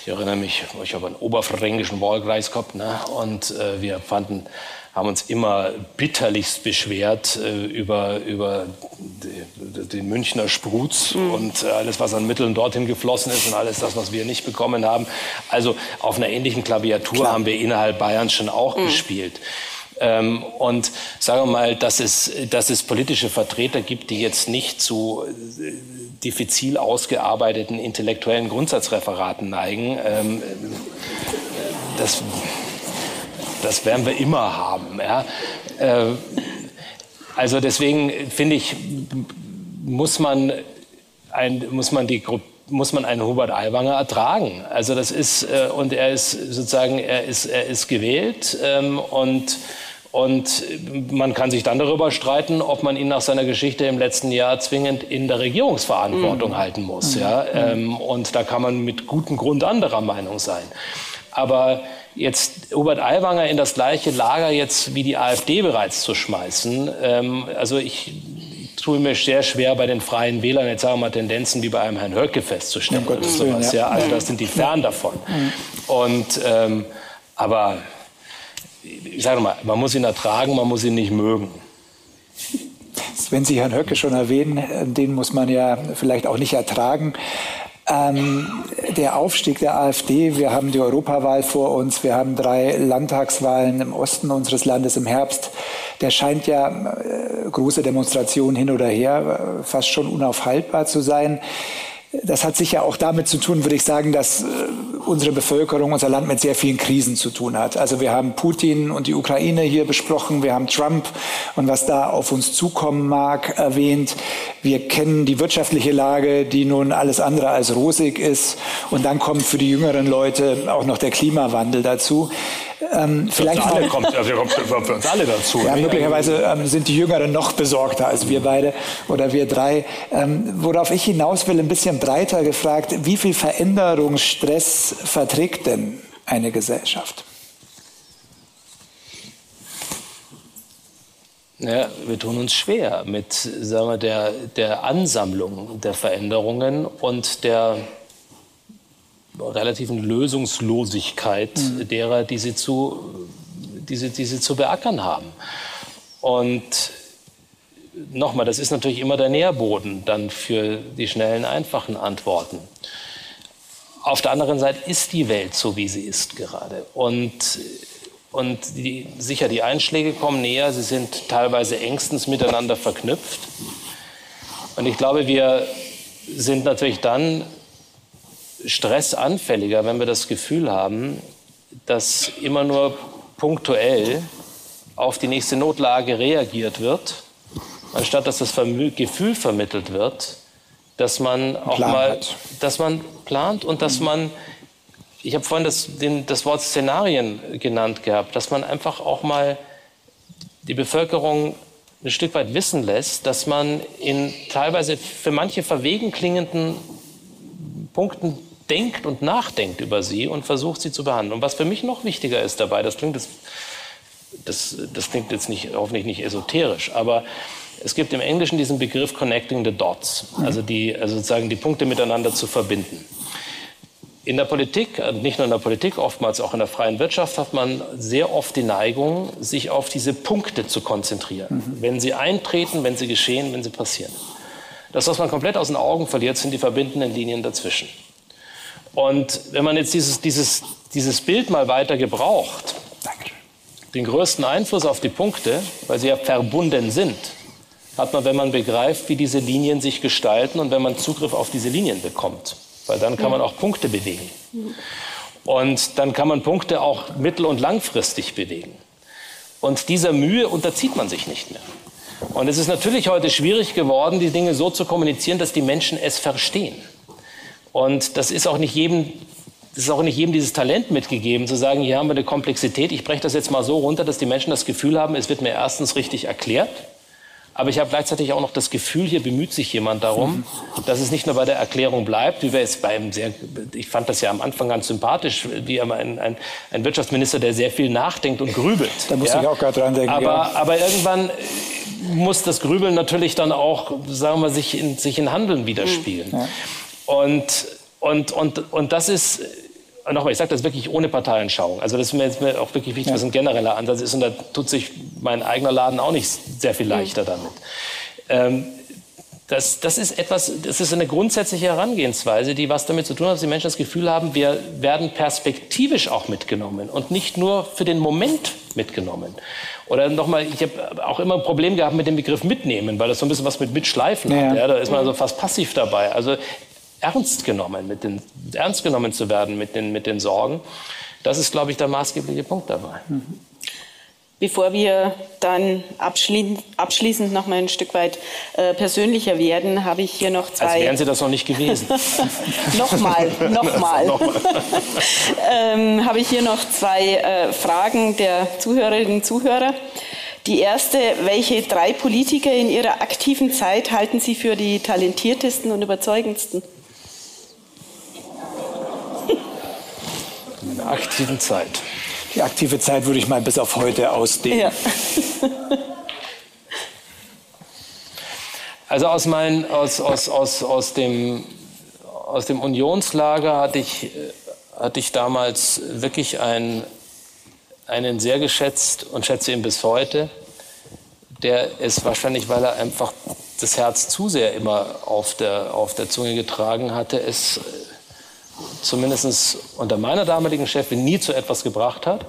ich erinnere mich, ich habe einen oberfränkischen Wahlkreis gehabt ne? und äh, wir fanden, haben uns immer bitterlichst beschwert äh, über, über den Münchner Spruz mhm. und alles, was an Mitteln dorthin geflossen ist und alles das, was wir nicht bekommen haben. Also auf einer ähnlichen Klaviatur Klar. haben wir innerhalb Bayerns schon auch mhm. gespielt. Ähm, und sagen wir mal, dass es, dass es politische Vertreter gibt, die jetzt nicht zu äh, diffizil ausgearbeiteten intellektuellen Grundsatzreferaten neigen. Ähm, das, das werden wir immer haben. Ja? Äh, also deswegen finde ich, muss man, ein, muss man die Gruppe muss man einen Hubert Aiwanger ertragen. Also das ist äh, und er ist sozusagen er ist er ist gewählt ähm, und und man kann sich dann darüber streiten, ob man ihn nach seiner Geschichte im letzten Jahr zwingend in der Regierungsverantwortung mhm. halten muss. Mhm. Ja? Ähm, und da kann man mit gutem Grund anderer Meinung sein. Aber jetzt Hubert Aiwanger in das gleiche Lager jetzt wie die AfD bereits zu schmeißen, ähm, also ich tue mir sehr schwer bei den Freien Wählern jetzt sagen wir mal Tendenzen wie bei einem Herrn Höcke festzustellen. Um sowas, ja. Also das sind die fern davon. Und ähm, aber ich sage mal, man muss ihn ertragen, man muss ihn nicht mögen. Wenn Sie Herrn Höcke schon erwähnen, den muss man ja vielleicht auch nicht ertragen. Ähm, der Aufstieg der AfD, wir haben die Europawahl vor uns, wir haben drei Landtagswahlen im Osten unseres Landes im Herbst. Der scheint ja äh, große Demonstrationen hin oder her, äh, fast schon unaufhaltbar zu sein. Das hat sicher auch damit zu tun, würde ich sagen, dass äh, unsere Bevölkerung, unser Land mit sehr vielen Krisen zu tun hat. Also wir haben Putin und die Ukraine hier besprochen, wir haben Trump und was da auf uns zukommen mag erwähnt. Wir kennen die wirtschaftliche Lage, die nun alles andere als rosig ist. Und dann kommt für die jüngeren Leute auch noch der Klimawandel dazu. Ähm, vielleicht für, alle kommt, also kommt für uns alle dazu. Ja, möglicherweise ähm, sind die Jüngeren noch besorgter als wir beide oder wir drei. Ähm, worauf ich hinaus will, ein bisschen breiter gefragt, wie viel Veränderungsstress verträgt denn eine Gesellschaft? Ja, wir tun uns schwer mit sagen wir, der, der Ansammlung der Veränderungen und der relativen Lösungslosigkeit mhm. derer, die sie, zu, die, sie, die sie zu beackern haben. Und nochmal, das ist natürlich immer der Nährboden dann für die schnellen, einfachen Antworten. Auf der anderen Seite ist die Welt so, wie sie ist gerade. Und, und die, sicher, die Einschläge kommen näher, sie sind teilweise engstens miteinander verknüpft. Und ich glaube, wir sind natürlich dann stressanfälliger, wenn wir das Gefühl haben, dass immer nur punktuell auf die nächste Notlage reagiert wird, anstatt dass das Gefühl vermittelt wird, dass man auch Plan mal, hat. dass man plant und dass man, ich habe vorhin das, den, das Wort Szenarien genannt gehabt, dass man einfach auch mal die Bevölkerung ein Stück weit wissen lässt, dass man in teilweise für manche verwegen klingenden Punkten denkt und nachdenkt über sie und versucht sie zu behandeln. Und was für mich noch wichtiger ist dabei, das klingt, das, das, das klingt jetzt nicht, hoffentlich nicht esoterisch, aber es gibt im Englischen diesen Begriff Connecting the Dots, also, die, also sozusagen die Punkte miteinander zu verbinden. In der Politik, äh, nicht nur in der Politik, oftmals auch in der freien Wirtschaft, hat man sehr oft die Neigung, sich auf diese Punkte zu konzentrieren. Mhm. Wenn sie eintreten, wenn sie geschehen, wenn sie passieren. Das, was man komplett aus den Augen verliert, sind die verbindenden Linien dazwischen. Und wenn man jetzt dieses, dieses, dieses Bild mal weiter gebraucht, den größten Einfluss auf die Punkte, weil sie ja verbunden sind, hat man, wenn man begreift, wie diese Linien sich gestalten und wenn man Zugriff auf diese Linien bekommt. Weil dann kann man auch Punkte bewegen. Und dann kann man Punkte auch mittel- und langfristig bewegen. Und dieser Mühe unterzieht man sich nicht mehr. Und es ist natürlich heute schwierig geworden, die Dinge so zu kommunizieren, dass die Menschen es verstehen. Und das ist auch nicht jedem es ist auch nicht jedem dieses Talent mitgegeben, zu sagen, hier haben wir eine Komplexität. Ich breche das jetzt mal so runter, dass die Menschen das Gefühl haben, es wird mir erstens richtig erklärt. Aber ich habe gleichzeitig auch noch das Gefühl, hier bemüht sich jemand darum, dass es nicht nur bei der Erklärung bleibt, wie wir es beim sehr, ich fand das ja am Anfang ganz sympathisch, wie ein, ein, ein Wirtschaftsminister, der sehr viel nachdenkt und grübelt. Da muss ja. ich auch gerade dran denken. Aber, ja. aber irgendwann muss das Grübeln natürlich dann auch, sagen wir, sich in, sich in Handeln widerspiegeln. Ja. Und, und, und, und das ist nochmal, ich sage das wirklich ohne Parteienschauung. Also das ist mir jetzt auch wirklich wichtig, ja. was ein genereller Ansatz ist. Und da tut sich mein eigener Laden auch nicht sehr viel leichter mhm. damit. Ähm, das, das ist etwas, das ist eine grundsätzliche Herangehensweise, die was damit zu tun hat, dass die Menschen das Gefühl haben, wir werden perspektivisch auch mitgenommen und nicht nur für den Moment mitgenommen. Oder nochmal, ich habe auch immer ein Problem gehabt mit dem Begriff mitnehmen, weil das so ein bisschen was mit mitschleifen ja. hat. Ja, da ist man also fast passiv dabei. Also ernst genommen, mit den, ernst genommen zu werden mit den, mit den Sorgen. Das ist, glaube ich, der maßgebliche Punkt dabei. Bevor wir dann abschließend, abschließend noch mal ein Stück weit äh, persönlicher werden, habe ich hier noch zwei. Als wären Sie das noch nicht gewesen. nochmal, nochmal. ähm, habe ich hier noch zwei äh, Fragen der Zuhörerinnen und Zuhörer. Die erste, welche drei Politiker in Ihrer aktiven Zeit halten Sie für die talentiertesten und überzeugendsten? Aktiven Zeit. Die aktive Zeit würde ich mal bis auf heute ausdehnen. Ja. also aus, mein, aus, aus, aus, aus, dem, aus dem Unionslager hatte ich, hatte ich damals wirklich ein, einen sehr geschätzt und schätze ihn bis heute. Der ist wahrscheinlich, weil er einfach das Herz zu sehr immer auf der, auf der Zunge getragen hatte, es zumindest unter meiner damaligen Chefin nie zu etwas gebracht hat.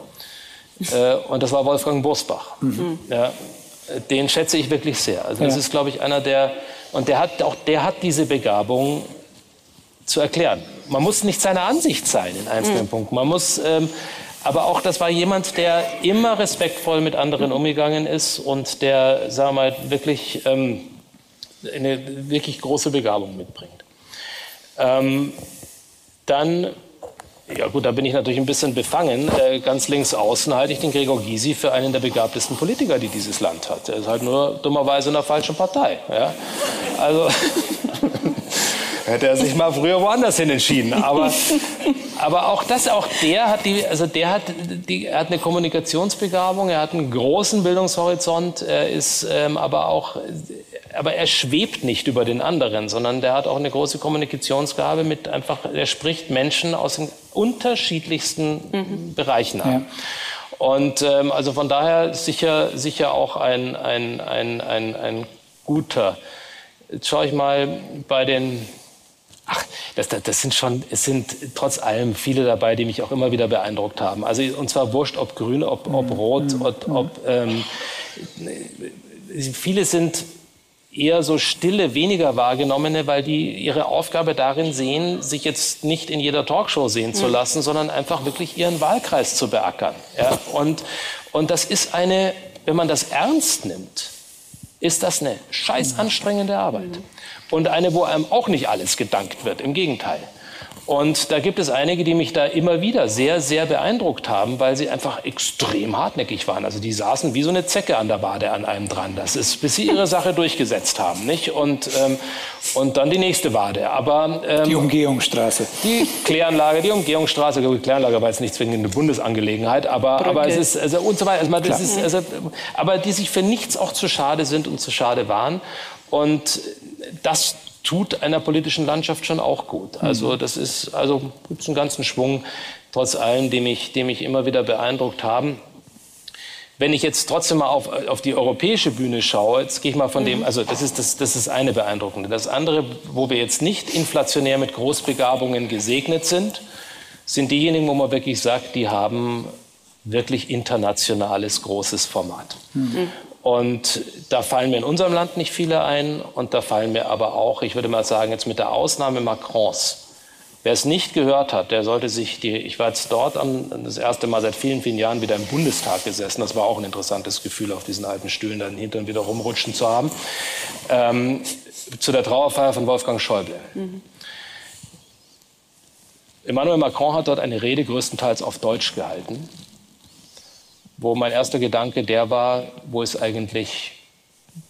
Äh, und das war Wolfgang Bursbach. Mhm. Ja, den schätze ich wirklich sehr. Also das ja. ist, glaube ich, einer der, und der hat auch, der hat diese Begabung zu erklären. Man muss nicht seiner Ansicht sein in einzelnen mhm. Punkten. Man muss, ähm, aber auch das war jemand, der immer respektvoll mit anderen umgegangen ist und der, sagen wir mal, wirklich ähm, eine wirklich große Begabung mitbringt. Ähm, dann, ja gut, da bin ich natürlich ein bisschen befangen. Äh, ganz links außen halte ich den Gregor Gysi für einen der begabtesten Politiker, die dieses Land hat. Er ist halt nur dummerweise in der falschen Partei. Ja? Also hätte er sich mal früher woanders hin entschieden. Aber, aber auch das, auch der hat die, also der hat, die, er hat eine Kommunikationsbegabung, er hat einen großen Bildungshorizont, er ist ähm, aber auch aber er schwebt nicht über den anderen, sondern der hat auch eine große Kommunikationsgabe mit einfach, er spricht Menschen aus den unterschiedlichsten mhm. Bereichen an. Ja. Und ähm, also von daher sicher, sicher auch ein, ein, ein, ein, ein guter. Jetzt schaue ich mal bei den Ach, das, das, das, sind schon, es sind trotz allem viele dabei, die mich auch immer wieder beeindruckt haben. Also und zwar wurscht, ob grün, ob, ob mhm. rot, ob, ob ähm, viele sind eher so stille, weniger wahrgenommene, weil die ihre Aufgabe darin sehen, sich jetzt nicht in jeder Talkshow sehen zu lassen, sondern einfach wirklich ihren Wahlkreis zu beackern. Ja? Und, und das ist eine, wenn man das ernst nimmt, ist das eine scheiß anstrengende Arbeit. Und eine, wo einem auch nicht alles gedankt wird, im Gegenteil. Und da gibt es einige, die mich da immer wieder sehr, sehr beeindruckt haben, weil sie einfach extrem hartnäckig waren. Also die saßen wie so eine Zecke an der Wade an einem dran. Das ist, bis sie ihre Sache durchgesetzt haben, nicht? Und, ähm, und dann die nächste Wade. Aber, ähm, die Umgehungsstraße. Die Kläranlage, die Umgehungsstraße. Die Kläranlage war jetzt nicht zwingend eine Bundesangelegenheit, aber, aber es ist, also, und so weiter. Also, das ist, also, aber die sich für nichts auch zu schade sind und zu schade waren. Und das tut einer politischen Landschaft schon auch gut. Also mhm. das ist also gibt einen ganzen Schwung trotz allem, die mich, die mich immer wieder beeindruckt haben. Wenn ich jetzt trotzdem mal auf, auf die europäische Bühne schaue, jetzt gehe ich mal von dem, mhm. also das ist das, das ist eine beeindruckende. Das andere, wo wir jetzt nicht inflationär mit Großbegabungen gesegnet sind, sind diejenigen, wo man wirklich sagt, die haben wirklich internationales großes Format. Mhm. Und da fallen mir in unserem Land nicht viele ein und da fallen mir aber auch, ich würde mal sagen, jetzt mit der Ausnahme Macrons, Wer es nicht gehört hat, der sollte sich die, ich war jetzt dort am, das erste Mal seit vielen, vielen Jahren wieder im Bundestag gesessen. Das war auch ein interessantes Gefühl, auf diesen alten Stühlen dann Hintern wieder rumrutschen zu haben. Ähm, zu der Trauerfeier von Wolfgang Schäuble. Mhm. Emmanuel Macron hat dort eine Rede größtenteils auf Deutsch gehalten, wo mein erster Gedanke der war, wo ist eigentlich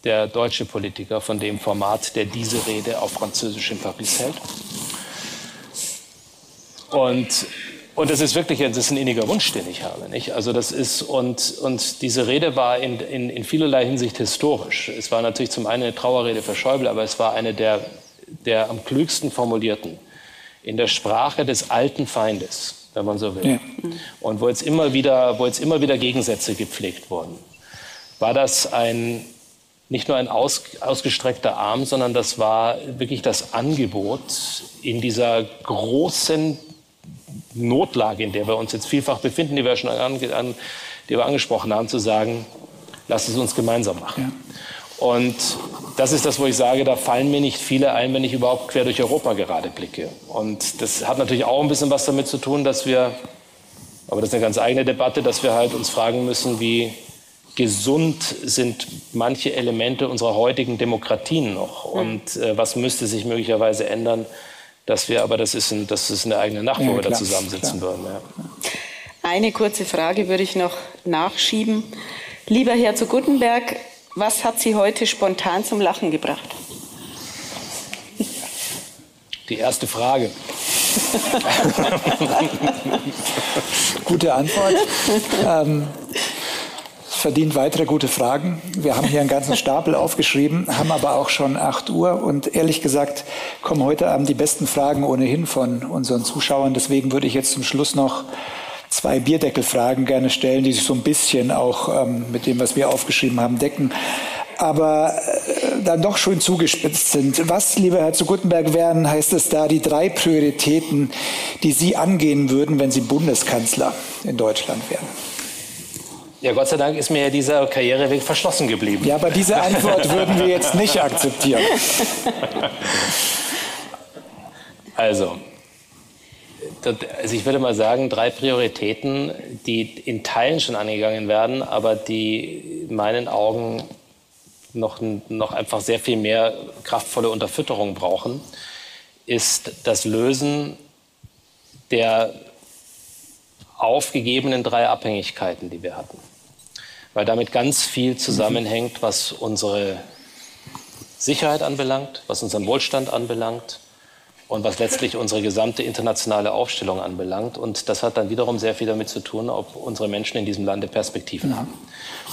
der deutsche Politiker von dem Format, der diese Rede auf Französisch in Paris hält. Und, und das ist wirklich das ist ein inniger Wunsch, den ich habe. Nicht? Also das ist, und, und diese Rede war in, in, in vielerlei Hinsicht historisch. Es war natürlich zum einen eine Trauerrede für Schäuble, aber es war eine der, der am klügsten formulierten in der Sprache des alten Feindes, wenn man so will. Ja. Und wo jetzt, immer wieder, wo jetzt immer wieder Gegensätze gepflegt wurden. War das ein, nicht nur ein aus, ausgestreckter Arm, sondern das war wirklich das Angebot in dieser großen Notlage, in der wir uns jetzt vielfach befinden, die wir schon an, an, die wir angesprochen haben, zu sagen, lasst es uns gemeinsam machen. Ja. Und das ist das, wo ich sage, da fallen mir nicht viele ein, wenn ich überhaupt quer durch Europa gerade blicke. Und das hat natürlich auch ein bisschen was damit zu tun, dass wir, aber das ist eine ganz eigene Debatte, dass wir halt uns fragen müssen, wie gesund sind manche Elemente unserer heutigen Demokratien noch und äh, was müsste sich möglicherweise ändern, dass wir, aber das ist, ein, das ist eine eigene Nacht, wo ja, wir da zusammensitzen klar. würden. Ja. Eine kurze Frage würde ich noch nachschieben. Lieber Herr zu Guttenberg, was hat Sie heute spontan zum Lachen gebracht? Die erste Frage. Gute Antwort. Ähm, verdient weitere gute Fragen. Wir haben hier einen ganzen Stapel aufgeschrieben, haben aber auch schon 8 Uhr und ehrlich gesagt kommen heute Abend die besten Fragen ohnehin von unseren Zuschauern. Deswegen würde ich jetzt zum Schluss noch zwei Bierdeckelfragen gerne stellen, die sich so ein bisschen auch ähm, mit dem, was wir aufgeschrieben haben, decken aber äh, dann doch schon zugespitzt sind. Was, lieber Herr zu Guttenberg, wären, heißt es da, die drei Prioritäten, die Sie angehen würden, wenn Sie Bundeskanzler in Deutschland wären? Ja, Gott sei Dank ist mir ja dieser Karriereweg verschlossen geblieben. Ja, aber diese Antwort würden wir jetzt nicht akzeptieren. Also, also ich würde mal sagen, drei Prioritäten, die in Teilen schon angegangen werden, aber die in meinen Augen noch, noch einfach sehr viel mehr kraftvolle Unterfütterung brauchen, ist das Lösen der aufgegebenen drei Abhängigkeiten, die wir hatten. Weil damit ganz viel zusammenhängt, was unsere Sicherheit anbelangt, was unseren Wohlstand anbelangt und was letztlich unsere gesamte internationale Aufstellung anbelangt. Und das hat dann wiederum sehr viel damit zu tun, ob unsere Menschen in diesem Lande Perspektiven haben.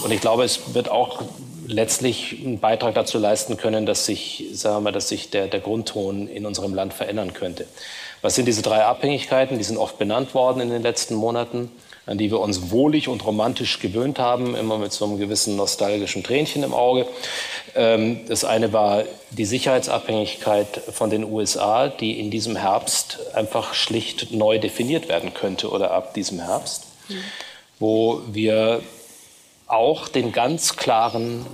Und ich glaube, es wird auch letztlich einen Beitrag dazu leisten können, dass sich, sagen wir mal, dass sich der, der Grundton in unserem Land verändern könnte. Was sind diese drei Abhängigkeiten? Die sind oft benannt worden in den letzten Monaten, an die wir uns wohlig und romantisch gewöhnt haben, immer mit so einem gewissen nostalgischen Tränchen im Auge. Ähm, das eine war die Sicherheitsabhängigkeit von den USA, die in diesem Herbst einfach schlicht neu definiert werden könnte oder ab diesem Herbst, mhm. wo wir auch den ganz klaren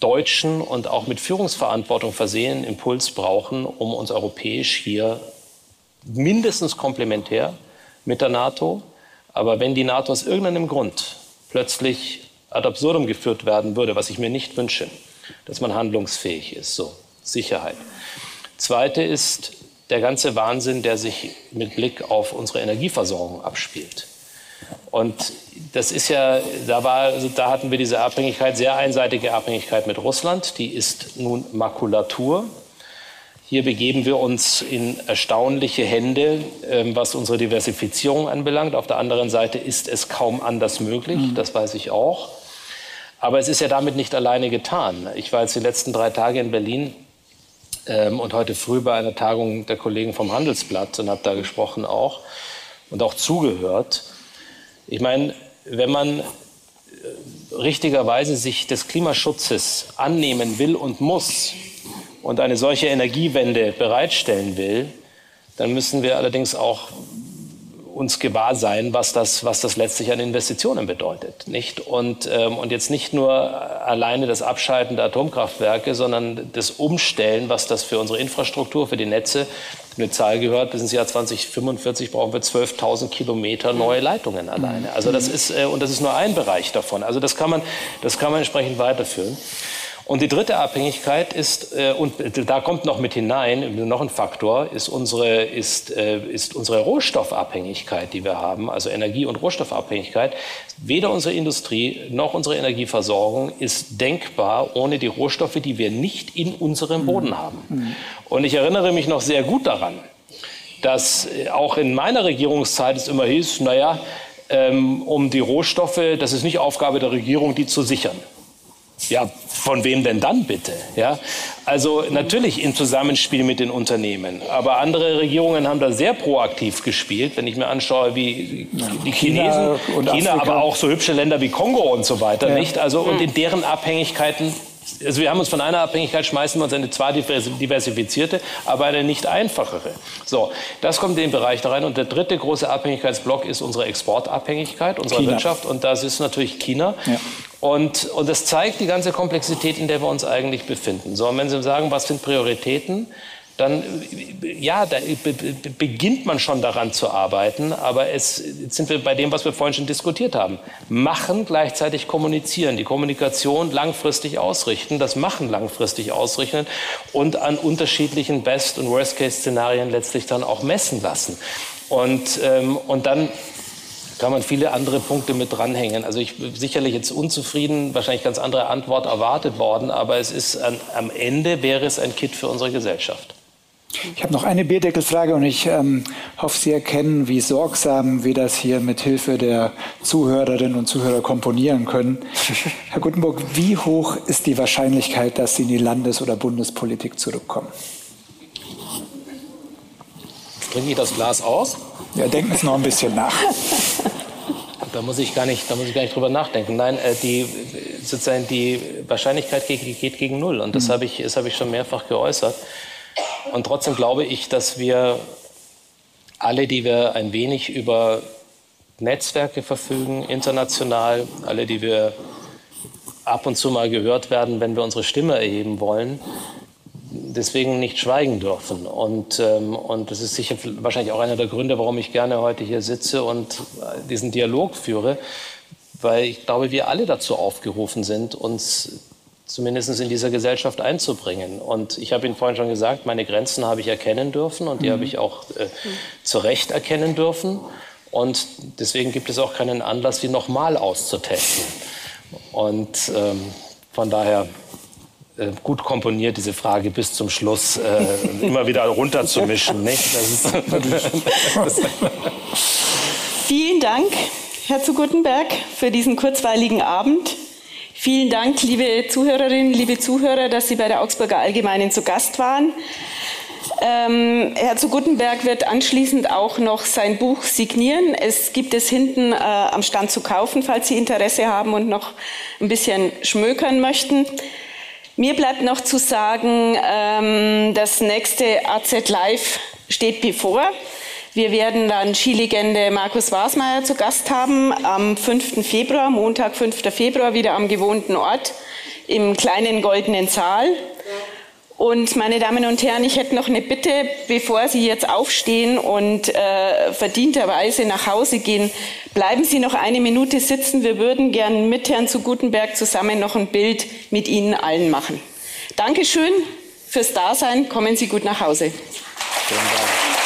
deutschen und auch mit Führungsverantwortung versehenen Impuls brauchen, um uns europäisch hier mindestens komplementär mit der NATO. Aber wenn die NATO aus irgendeinem Grund plötzlich ad absurdum geführt werden würde, was ich mir nicht wünsche, dass man handlungsfähig ist, so Sicherheit. Zweite ist der ganze Wahnsinn, der sich mit Blick auf unsere Energieversorgung abspielt. Und das ist ja, da, war, also da hatten wir diese Abhängigkeit, sehr einseitige Abhängigkeit mit Russland, die ist nun Makulatur. Hier begeben wir uns in erstaunliche Hände, ähm, was unsere Diversifizierung anbelangt. Auf der anderen Seite ist es kaum anders möglich, mhm. das weiß ich auch. Aber es ist ja damit nicht alleine getan. Ich war jetzt die letzten drei Tage in Berlin ähm, und heute früh bei einer Tagung der Kollegen vom Handelsblatt und habe da gesprochen auch und auch zugehört. Ich meine, wenn man äh, richtigerweise sich des Klimaschutzes annehmen will und muss, und eine solche Energiewende bereitstellen will, dann müssen wir allerdings auch uns gewahr sein, was das, was das letztlich an Investitionen bedeutet. Nicht? Und, ähm, und jetzt nicht nur alleine das Abschalten der Atomkraftwerke, sondern das Umstellen, was das für unsere Infrastruktur, für die Netze, eine Zahl gehört, bis ins Jahr 2045 brauchen wir 12.000 Kilometer neue Leitungen alleine. Also das ist, äh, und das ist nur ein Bereich davon. Also das kann man, das kann man entsprechend weiterführen. Und die dritte Abhängigkeit ist, äh, und da kommt noch mit hinein, noch ein Faktor, ist unsere, ist, äh, ist unsere Rohstoffabhängigkeit, die wir haben, also Energie- und Rohstoffabhängigkeit. Weder unsere Industrie noch unsere Energieversorgung ist denkbar ohne die Rohstoffe, die wir nicht in unserem Boden mhm. haben. Mhm. Und ich erinnere mich noch sehr gut daran, dass äh, auch in meiner Regierungszeit es immer hieß, naja, ähm, um die Rohstoffe, das ist nicht Aufgabe der Regierung, die zu sichern. Ja, von wem denn dann bitte? Ja, also natürlich im Zusammenspiel mit den Unternehmen. Aber andere Regierungen haben da sehr proaktiv gespielt. Wenn ich mir anschaue, wie die Chinesen, China, China aber auch so hübsche Länder wie Kongo und so weiter, ja. nicht? Also und in deren Abhängigkeiten also wir haben uns von einer Abhängigkeit schmeißen wir uns eine zwar diversifizierte, aber eine nicht einfachere. So, das kommt in den Bereich da rein. Und der dritte große Abhängigkeitsblock ist unsere Exportabhängigkeit unserer China. Wirtschaft. Und das ist natürlich China. Ja. Und, und das zeigt die ganze Komplexität, in der wir uns eigentlich befinden. So, und wenn Sie sagen, was sind Prioritäten, dann ja, da beginnt man schon daran zu arbeiten, aber es, jetzt sind wir bei dem, was wir vorhin schon diskutiert haben. Machen, gleichzeitig kommunizieren, die Kommunikation langfristig ausrichten, das Machen langfristig ausrichten und an unterschiedlichen Best- und Worst-Case-Szenarien letztlich dann auch messen lassen. Und, ähm, und dann kann man viele andere Punkte mit dranhängen. Also ich bin sicherlich jetzt unzufrieden, wahrscheinlich ganz andere Antwort erwartet worden, aber es ist an, am Ende wäre es ein Kit für unsere Gesellschaft. Ich habe noch eine Bierdeckelfrage und ich ähm, hoffe, Sie erkennen, wie sorgsam wir das hier mit Hilfe der Zuhörerinnen und Zuhörer komponieren können. Herr Gutenburg, wie hoch ist die Wahrscheinlichkeit, dass Sie in die Landes- oder Bundespolitik zurückkommen? Trinke ich das Glas aus? Ja, denken Sie noch ein bisschen nach. Da muss ich gar nicht, da muss ich gar nicht drüber nachdenken. Nein, äh, die, sozusagen die Wahrscheinlichkeit geht, geht gegen Null. Und das mhm. habe ich, das habe ich schon mehrfach geäußert. Und trotzdem glaube ich, dass wir alle, die wir ein wenig über Netzwerke verfügen, international, alle, die wir ab und zu mal gehört werden, wenn wir unsere Stimme erheben wollen, deswegen nicht schweigen dürfen. Und, ähm, und das ist sicher wahrscheinlich auch einer der Gründe, warum ich gerne heute hier sitze und diesen Dialog führe, weil ich glaube, wir alle dazu aufgerufen sind, uns zumindest in dieser Gesellschaft einzubringen. Und ich habe Ihnen vorhin schon gesagt, meine Grenzen habe ich erkennen dürfen und die mhm. habe ich auch äh, zu Recht erkennen dürfen. Und deswegen gibt es auch keinen Anlass, sie nochmal auszutesten. Und ähm, von daher äh, gut komponiert, diese Frage bis zum Schluss äh, immer wieder runterzumischen. Nicht? Vielen Dank, Herr zu Gutenberg, für diesen kurzweiligen Abend. Vielen Dank, liebe Zuhörerinnen, liebe Zuhörer, dass Sie bei der Augsburger Allgemeinen zu Gast waren. Ähm, Herr zu Gutenberg wird anschließend auch noch sein Buch signieren. Es gibt es hinten äh, am Stand zu kaufen, falls Sie Interesse haben und noch ein bisschen schmökern möchten. Mir bleibt noch zu sagen, ähm, das nächste AZ Live steht bevor. Wir werden dann Skilegende Markus Wasmeier zu Gast haben am 5. Februar, Montag, 5. Februar, wieder am gewohnten Ort im kleinen goldenen Saal. Und meine Damen und Herren, ich hätte noch eine Bitte, bevor Sie jetzt aufstehen und äh, verdienterweise nach Hause gehen, bleiben Sie noch eine Minute sitzen. Wir würden gern mit Herrn zu Gutenberg zusammen noch ein Bild mit Ihnen allen machen. Dankeschön fürs Dasein. Kommen Sie gut nach Hause. Vielen Dank.